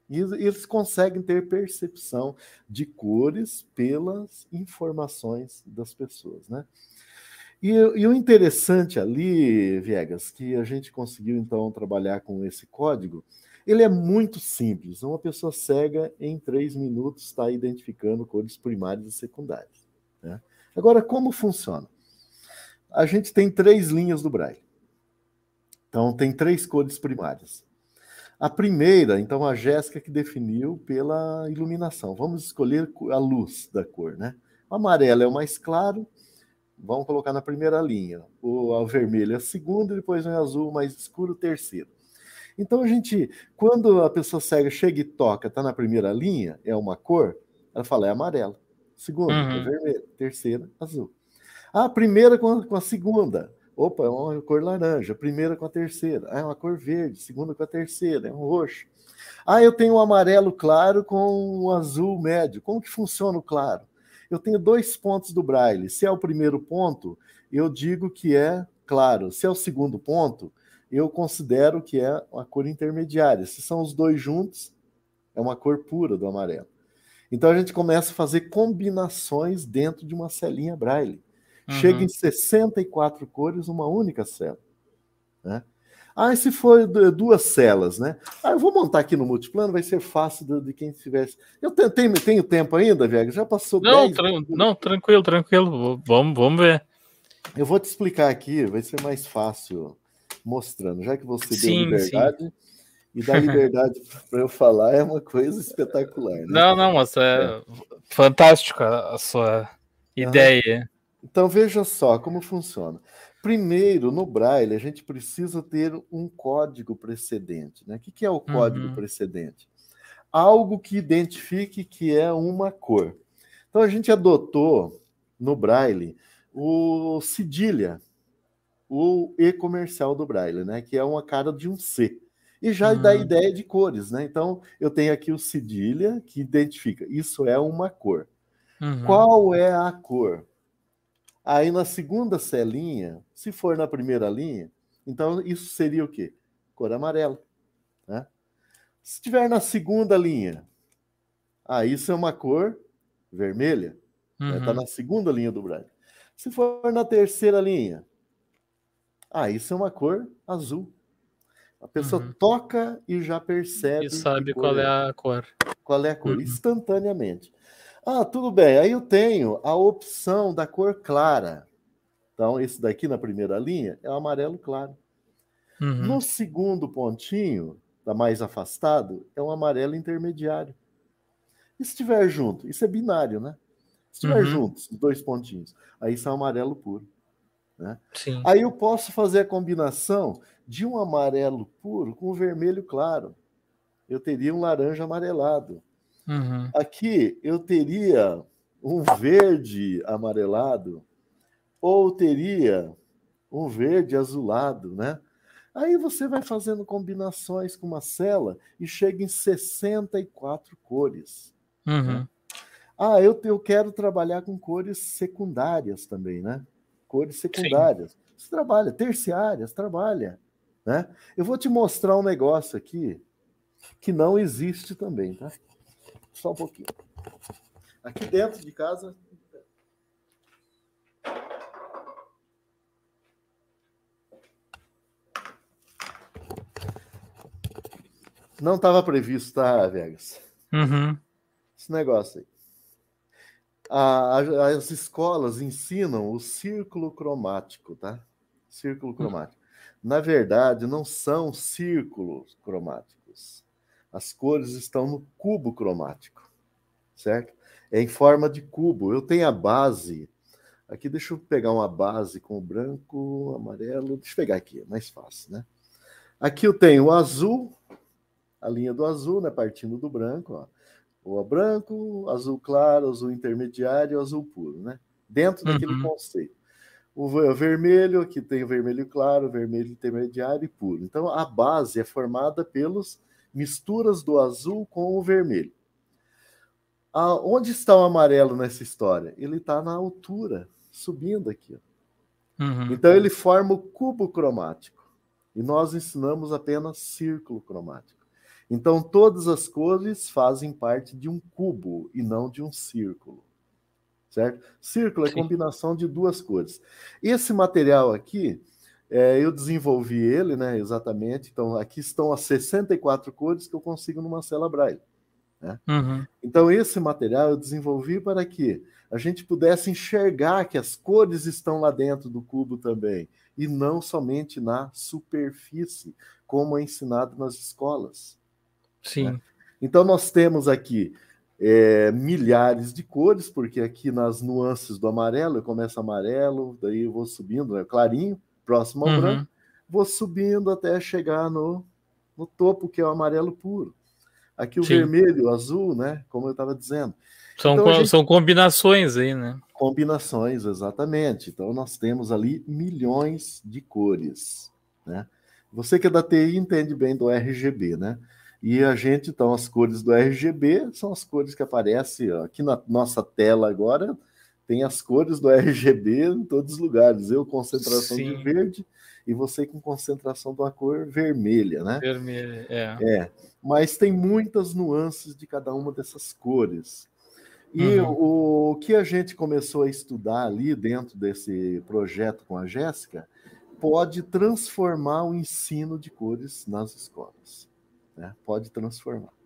B: E eles conseguem ter percepção de cores pelas informações das pessoas, né? E, e, o interessante ali, Viegas, que a gente conseguiu então trabalhar com esse código, ele é muito simples. Uma pessoa cega, em três minutos, está identificando cores primárias e secundárias. Né? Agora, como funciona? A gente tem três linhas do Braille. Então, tem três cores primárias. A primeira, então, a Jéssica que definiu pela iluminação. Vamos escolher a luz da cor, né? O amarelo é o mais claro, vamos colocar na primeira linha. O, o vermelho é a segunda, e depois o azul mais escuro, o terceiro. Então, a gente, quando a pessoa cega chega e toca, está na primeira linha, é uma cor, ela fala, é amarelo. Segunda, é uhum. é vermelho. Terceira, azul. A primeira com a, com a segunda, Opa, é uma cor laranja. Primeira com a terceira. Ah, é uma cor verde. Segunda com a terceira. É um roxo. Ah, eu tenho um amarelo claro com um azul médio. Como que funciona o claro? Eu tenho dois pontos do braille. Se é o primeiro ponto, eu digo que é claro. Se é o segundo ponto, eu considero que é uma cor intermediária. Se são os dois juntos, é uma cor pura do amarelo. Então a gente começa a fazer combinações dentro de uma celinha braille. Uhum. Chega em 64 cores uma única cela. Né? Ah, e se for duas celas, né? Ah, eu vou montar aqui no multiplano, vai ser fácil de, de quem tivesse. Eu tenho, tenho, tempo ainda, Vega? Já passou
A: não, tra não, tranquilo, tranquilo. Vamos, vamos ver.
B: Eu vou te explicar aqui, vai ser mais fácil mostrando, já que você sim, deu liberdade. Sim. E dar liberdade para eu falar é uma coisa espetacular. Né?
A: Não, não, mas é, é. fantástica a sua ideia.
B: Então veja só como funciona. Primeiro, no Braille, a gente precisa ter um código precedente. Né? O que é o código uhum. precedente? Algo que identifique que é uma cor. Então a gente adotou no Braille o cedilha, o E comercial do Braille, né? que é uma cara de um C. E já uhum. dá ideia de cores, né? Então eu tenho aqui o cedilha que identifica isso é uma cor. Uhum. Qual é a cor? Aí na segunda celinha, se for na primeira linha, então isso seria o quê? Cor amarela. Né? Se estiver na segunda linha, ah, isso é uma cor vermelha. Está né? Tá uhum. na segunda linha do braille. Se for na terceira linha, ah, isso é uma cor azul. A pessoa uhum. toca e já percebe. E
A: sabe qual é, é a cor.
B: Qual é a cor, uhum. instantaneamente. Ah, tudo bem. Aí eu tenho a opção da cor clara. Então, esse daqui na primeira linha é o amarelo claro. Uhum. No segundo pontinho, da mais afastado, é um amarelo intermediário. E se estiver junto? Isso é binário, né? Se estiver uhum. juntos, os dois pontinhos, aí são amarelo puro. Né? Sim. Aí eu posso fazer a combinação de um amarelo puro com um vermelho claro. Eu teria um laranja amarelado. Uhum. Aqui eu teria um verde amarelado ou teria um verde azulado, né? Aí você vai fazendo combinações com uma cela e chega em 64 cores. Né? Uhum. Ah, eu, eu quero trabalhar com cores secundárias também, né? Cores secundárias. Sim. Você trabalha, terciárias, trabalha. Né? Eu vou te mostrar um negócio aqui que não existe também, tá? Só um pouquinho. Aqui dentro de casa. Não estava previsto, tá, Vegas?
A: Uhum.
B: Esse negócio aí. A, as escolas ensinam o círculo cromático, tá? Círculo cromático. Na verdade, não são círculos cromáticos. As cores estão no cubo cromático, certo? É em forma de cubo. Eu tenho a base. Aqui, deixa eu pegar uma base com o branco, amarelo. Deixa eu pegar aqui, é mais fácil, né? Aqui eu tenho o azul, a linha do azul, né? Partindo do branco, ó. O branco, azul claro, azul intermediário, azul puro, né? Dentro daquele uhum. conceito. O vermelho, aqui tem o vermelho claro, vermelho intermediário e puro. Então, a base é formada pelos misturas do azul com o vermelho. Ah, onde está o amarelo nessa história? Ele está na altura, subindo aqui. Uhum. Então ele forma o cubo cromático. E nós ensinamos apenas círculo cromático. Então todas as cores fazem parte de um cubo e não de um círculo. Certo? Círculo é combinação de duas cores. Esse material aqui, é, eu desenvolvi ele, né, exatamente. Então, aqui estão as 64 cores que eu consigo numa cela Braille. Né? Uhum. Então, esse material eu desenvolvi para que a gente pudesse enxergar que as cores estão lá dentro do cubo também. e não somente na superfície, como é ensinado nas escolas.
A: Sim. Né?
B: Então, nós temos aqui é, milhares de cores, porque aqui nas nuances do amarelo, eu começo amarelo, daí eu vou subindo, né, clarinho, próximo ao uhum. branco, vou subindo até chegar no, no topo, que é o amarelo puro. Aqui o Sim. vermelho, o azul, né? Como eu estava dizendo.
A: São, então, gente... são combinações aí, né?
B: Combinações, exatamente. Então nós temos ali milhões de cores, né? Você que é da TI entende bem do RGB, né? E a gente, então, as cores do RGB são as cores que aparecem aqui na nossa tela agora. Tem as cores do RGB em todos os lugares. Eu, concentração Sim. de verde, e você com concentração de uma cor vermelha, né?
A: Vermelha, é.
B: É, mas tem muitas nuances de cada uma dessas cores. E uhum. o, o que a gente começou a estudar ali dentro desse projeto com a Jéssica pode transformar o ensino de cores nas escolas. Né? Pode transformar.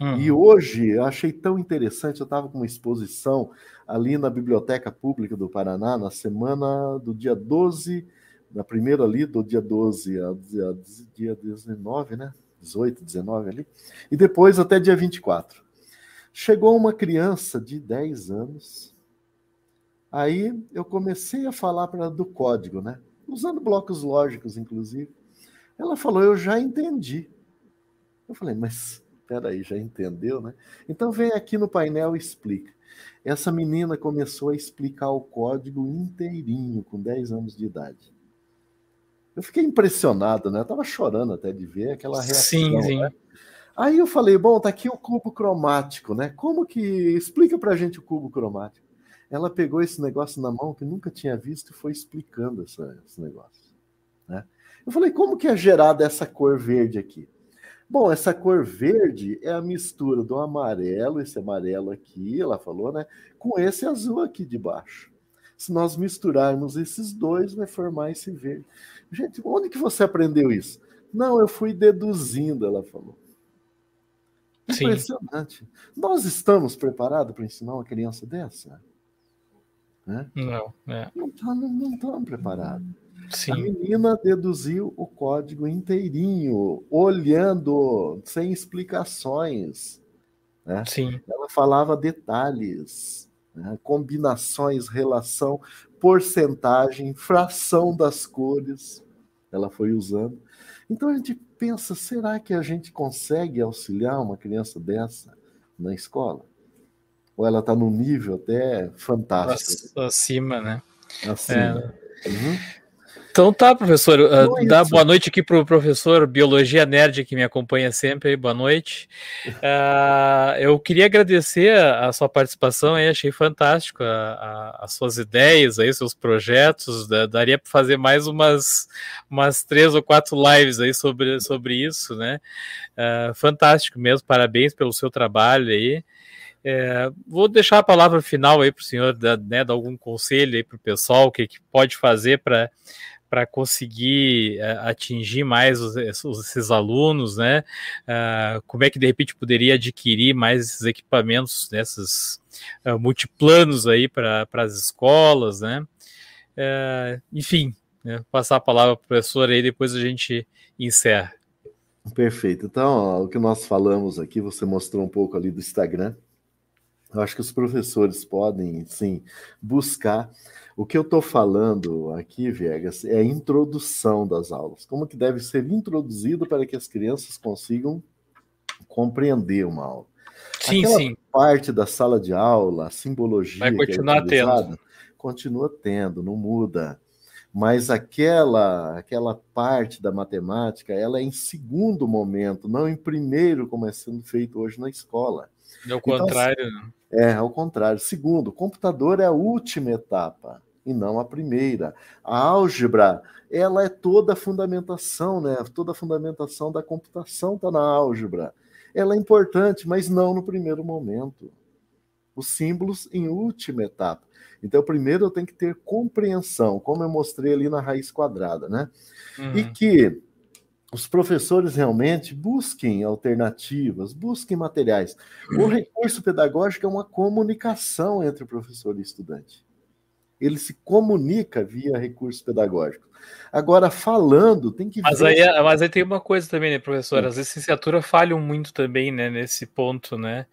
B: Uhum. E hoje eu achei tão interessante, eu estava com uma exposição ali na Biblioteca Pública do Paraná, na semana do dia 12 na primeira ali, do dia 12 a, dia 19, né? 18, 19 ali, e depois até dia 24. Chegou uma criança de 10 anos, aí eu comecei a falar para do código, né? Usando blocos lógicos, inclusive. Ela falou, eu já entendi. Eu falei, mas peraí, já entendeu, né? Então vem aqui no painel e explica. Essa menina começou a explicar o código inteirinho, com 10 anos de idade. Eu fiquei impressionado, né? Eu tava chorando até de ver aquela reação. Sim, sim. Né? Aí eu falei, bom, tá aqui o cubo cromático, né? Como que explica pra gente o cubo cromático? Ela pegou esse negócio na mão que nunca tinha visto e foi explicando essa, esse negócio, né? Eu falei, como que é gerada essa cor verde aqui? Bom, essa cor verde é a mistura do amarelo, esse amarelo aqui, ela falou, né? Com esse azul aqui de baixo. Se nós misturarmos esses dois, vai formar esse verde. Gente, onde que você aprendeu isso? Não, eu fui deduzindo, ela falou. Impressionante. Sim. Nós estamos preparados para ensinar uma criança dessa?
A: Né? Não,
B: é. não, tá, não, não estamos preparados.
A: Sim.
B: A menina deduziu o código inteirinho, olhando, sem explicações. Né?
A: Sim.
B: Ela falava detalhes né? combinações, relação, porcentagem, fração das cores, ela foi usando. Então a gente pensa, será que a gente consegue auxiliar uma criança dessa na escola? Ou ela está num nível até fantástico?
A: Acima, né?
B: Acima. É. Uhum.
A: Então tá, professor. Uh, dá boa noite aqui para o professor Biologia Nerd que me acompanha sempre. Boa noite. Uh, eu queria agradecer a, a, sua participação aí, achei fantástico a, a, as suas ideias aí, seus projetos. Da, daria para fazer mais umas, umas três ou quatro lives aí sobre, sobre isso, né? Uh, fantástico mesmo, parabéns pelo seu trabalho aí. É, vou deixar a palavra final aí para o senhor, né, dar algum conselho aí para o pessoal, o que, que pode fazer para para conseguir uh, atingir mais os, esses alunos, né? Uh, como é que de repente poderia adquirir mais esses equipamentos, nesses uh, multiplanos aí para as escolas, né? enfim, né? passar a palavra para o professor aí, depois a gente encerra.
B: Perfeito. Então, ó, o que nós falamos aqui, você mostrou um pouco ali do Instagram. Eu acho que os professores podem, sim, buscar o que eu estou falando aqui, Viegas, é a introdução das aulas. Como que deve ser introduzido para que as crianças consigam compreender uma aula.
A: Sim, Aquela sim.
B: parte da sala de aula, a simbologia
A: Vai continuar que é tendo.
B: continua tendo, não muda. Mas aquela aquela parte da matemática, ela é em segundo momento, não em primeiro, como é sendo feito hoje na escola.
A: É o então, contrário. Assim,
B: é, ao contrário. Segundo, o computador é a última etapa e não a primeira. A álgebra, ela é toda a fundamentação, né? Toda a fundamentação da computação está na álgebra. Ela é importante, mas não no primeiro momento. Os símbolos em última etapa. Então, primeiro eu tenho que ter compreensão, como eu mostrei ali na raiz quadrada, né? Uhum. E que os professores realmente busquem alternativas, busquem materiais. O recurso pedagógico é uma comunicação entre professor e estudante. Ele se comunica via recursos pedagógicos. Agora, falando, tem que
A: mas ver. Aí, mas aí tem uma coisa também, né, professor? As licenciaturas falham muito também, né, nesse ponto, né?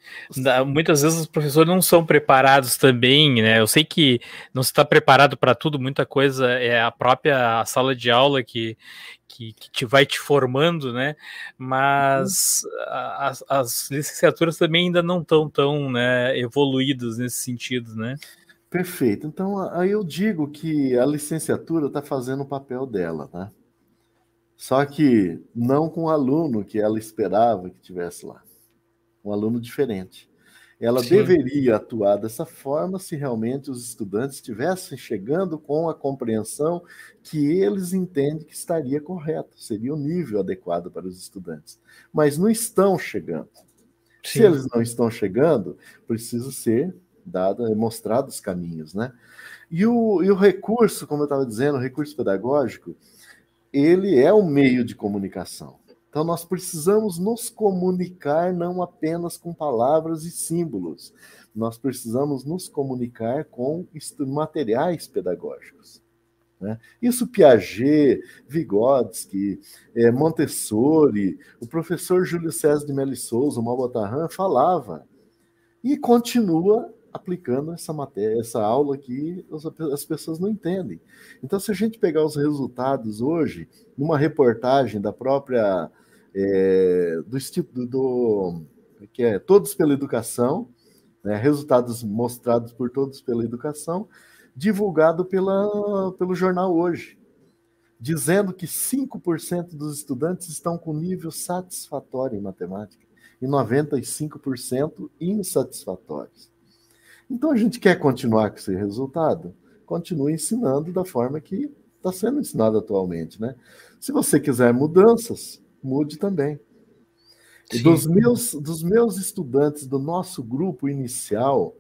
A: muitas vezes os professores não são preparados também, né? Eu sei que não se está preparado para tudo, muita coisa é a própria sala de aula que, que, que te vai te formando, né? Mas as, as licenciaturas também ainda não estão tão né, evoluídas nesse sentido, né?
B: Perfeito. Então, aí eu digo que a licenciatura está fazendo o papel dela, né? Só que não com o aluno que ela esperava que tivesse lá. Um aluno diferente. Ela Sim. deveria atuar dessa forma se realmente os estudantes estivessem chegando com a compreensão que eles entendem que estaria correto, seria o nível adequado para os estudantes. Mas não estão chegando. Sim. Se eles não estão chegando, precisa ser dado, mostrado os caminhos, né? E o, e o recurso, como eu estava dizendo, o recurso pedagógico, ele é um meio de comunicação. Então, nós precisamos nos comunicar não apenas com palavras e símbolos, nós precisamos nos comunicar com materiais pedagógicos. Né? Isso Piaget, Vygotsky, é, Montessori, o professor Júlio César de Melli Souza, o Malbotarran, falava. E continua aplicando essa matéria, essa aula que as pessoas não entendem. Então, se a gente pegar os resultados hoje, numa reportagem da própria é, do Instituto do que é Todos pela Educação, né, resultados mostrados por Todos pela Educação, divulgado pela, pelo jornal hoje, dizendo que 5% dos estudantes estão com nível satisfatório em matemática e 95% insatisfatórios. Então a gente quer continuar com esse resultado? Continue ensinando da forma que está sendo ensinado atualmente, né? Se você quiser mudanças, mude também. Dos meus, dos meus estudantes do nosso grupo inicial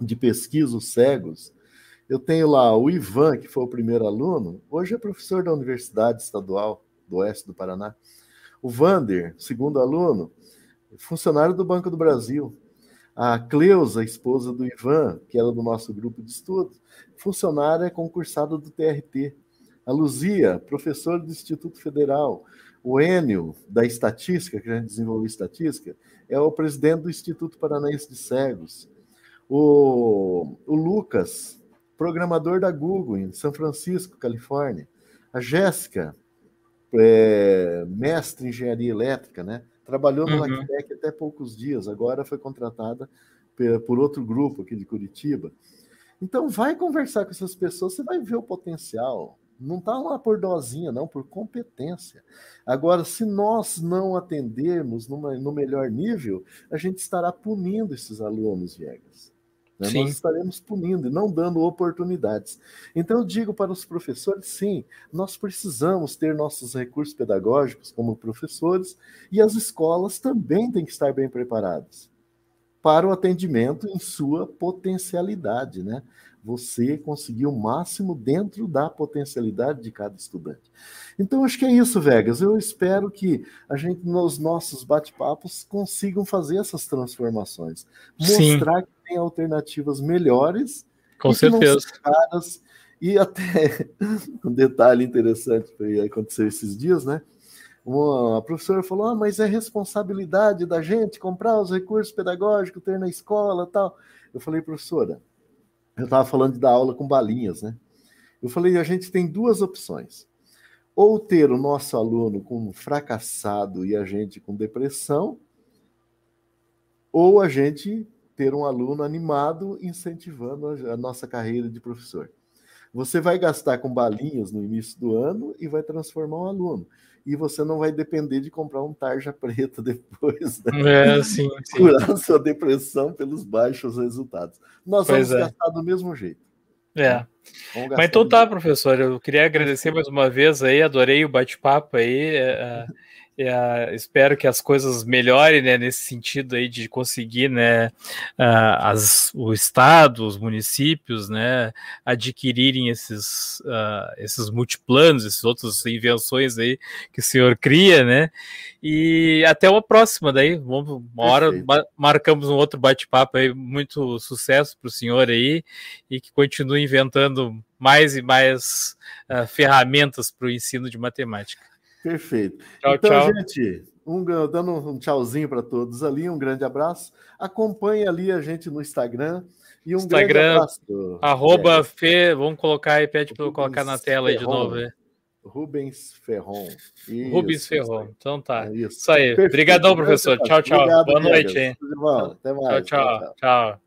B: de pesquisa, os cegos, eu tenho lá o Ivan, que foi o primeiro aluno, hoje é professor da Universidade Estadual do Oeste do Paraná. O Vander, segundo aluno, funcionário do Banco do Brasil. A Cleusa, esposa do Ivan, que era do nosso grupo de estudos, funcionária concursada do TRT. A Luzia, professora do Instituto Federal. O Enio, da Estatística, que a gente desenvolveu estatística, é o presidente do Instituto Paranaense de Cegos. O, o Lucas, programador da Google em São Francisco, Califórnia. A Jéssica, é, mestre em engenharia elétrica, né? Trabalhou no uhum. LACTEC até poucos dias, agora foi contratada por outro grupo aqui de Curitiba. Então, vai conversar com essas pessoas, você vai ver o potencial. Não está lá por dozinha, não, por competência. Agora, se nós não atendermos numa, no melhor nível, a gente estará punindo esses alunos, Viegas. Né? Nós estaremos punindo e não dando oportunidades. Então, eu digo para os professores: sim, nós precisamos ter nossos recursos pedagógicos como professores, e as escolas também têm que estar bem preparadas para o atendimento em sua potencialidade, né? Você conseguir o máximo dentro da potencialidade de cada estudante. Então, acho que é isso, Vegas. Eu espero que a gente, nos nossos bate-papos, consigam fazer essas transformações. Mostrar Sim. que tem alternativas melhores.
A: Com certeza.
B: Caras, e até um detalhe interessante que aconteceu esses dias, né? Uma, a professora falou: ah, mas é responsabilidade da gente comprar os recursos pedagógicos, ter na escola tal. Eu falei, professora, eu estava falando de dar aula com balinhas, né? Eu falei: a gente tem duas opções. Ou ter o nosso aluno com fracassado e a gente com depressão, ou a gente ter um aluno animado incentivando a nossa carreira de professor. Você vai gastar com balinhas no início do ano e vai transformar um aluno. E você não vai depender de comprar um tarja preta depois,
A: né? É, sim,
B: sim. Curar sua depressão pelos baixos resultados. Nós pois vamos é. gastar do mesmo jeito.
A: É. Mas então tá, professor. Eu queria agradecer mais uma vez aí, adorei o bate-papo aí. É, é Uh, espero que as coisas melhorem né, nesse sentido aí de conseguir né, uh, as, o Estado, os municípios né, adquirirem esses, uh, esses multiplanos, essas outras invenções aí que o senhor cria, né? E até uma próxima daí. Vamos, uma hora marcamos um outro bate-papo aí. Muito sucesso para o senhor aí e que continue inventando mais e mais ferramentas para o ensino de matemática.
B: Perfeito. Tchau, então, tchau. gente, um, dando um tchauzinho para todos ali, um grande abraço. Acompanhe ali a gente no Instagram. E um Instagram, abraço.
A: Arroba é. Fê, vamos colocar aí, pede para eu colocar na tela aí de novo. Né?
B: Rubens Ferron.
A: Isso, Rubens Ferron. Então tá. É isso. isso aí. Obrigadão, professor. Tchau, tchau. Obrigado, Boa noite, hein?
B: Até mais.
A: tchau. tchau. tchau. tchau.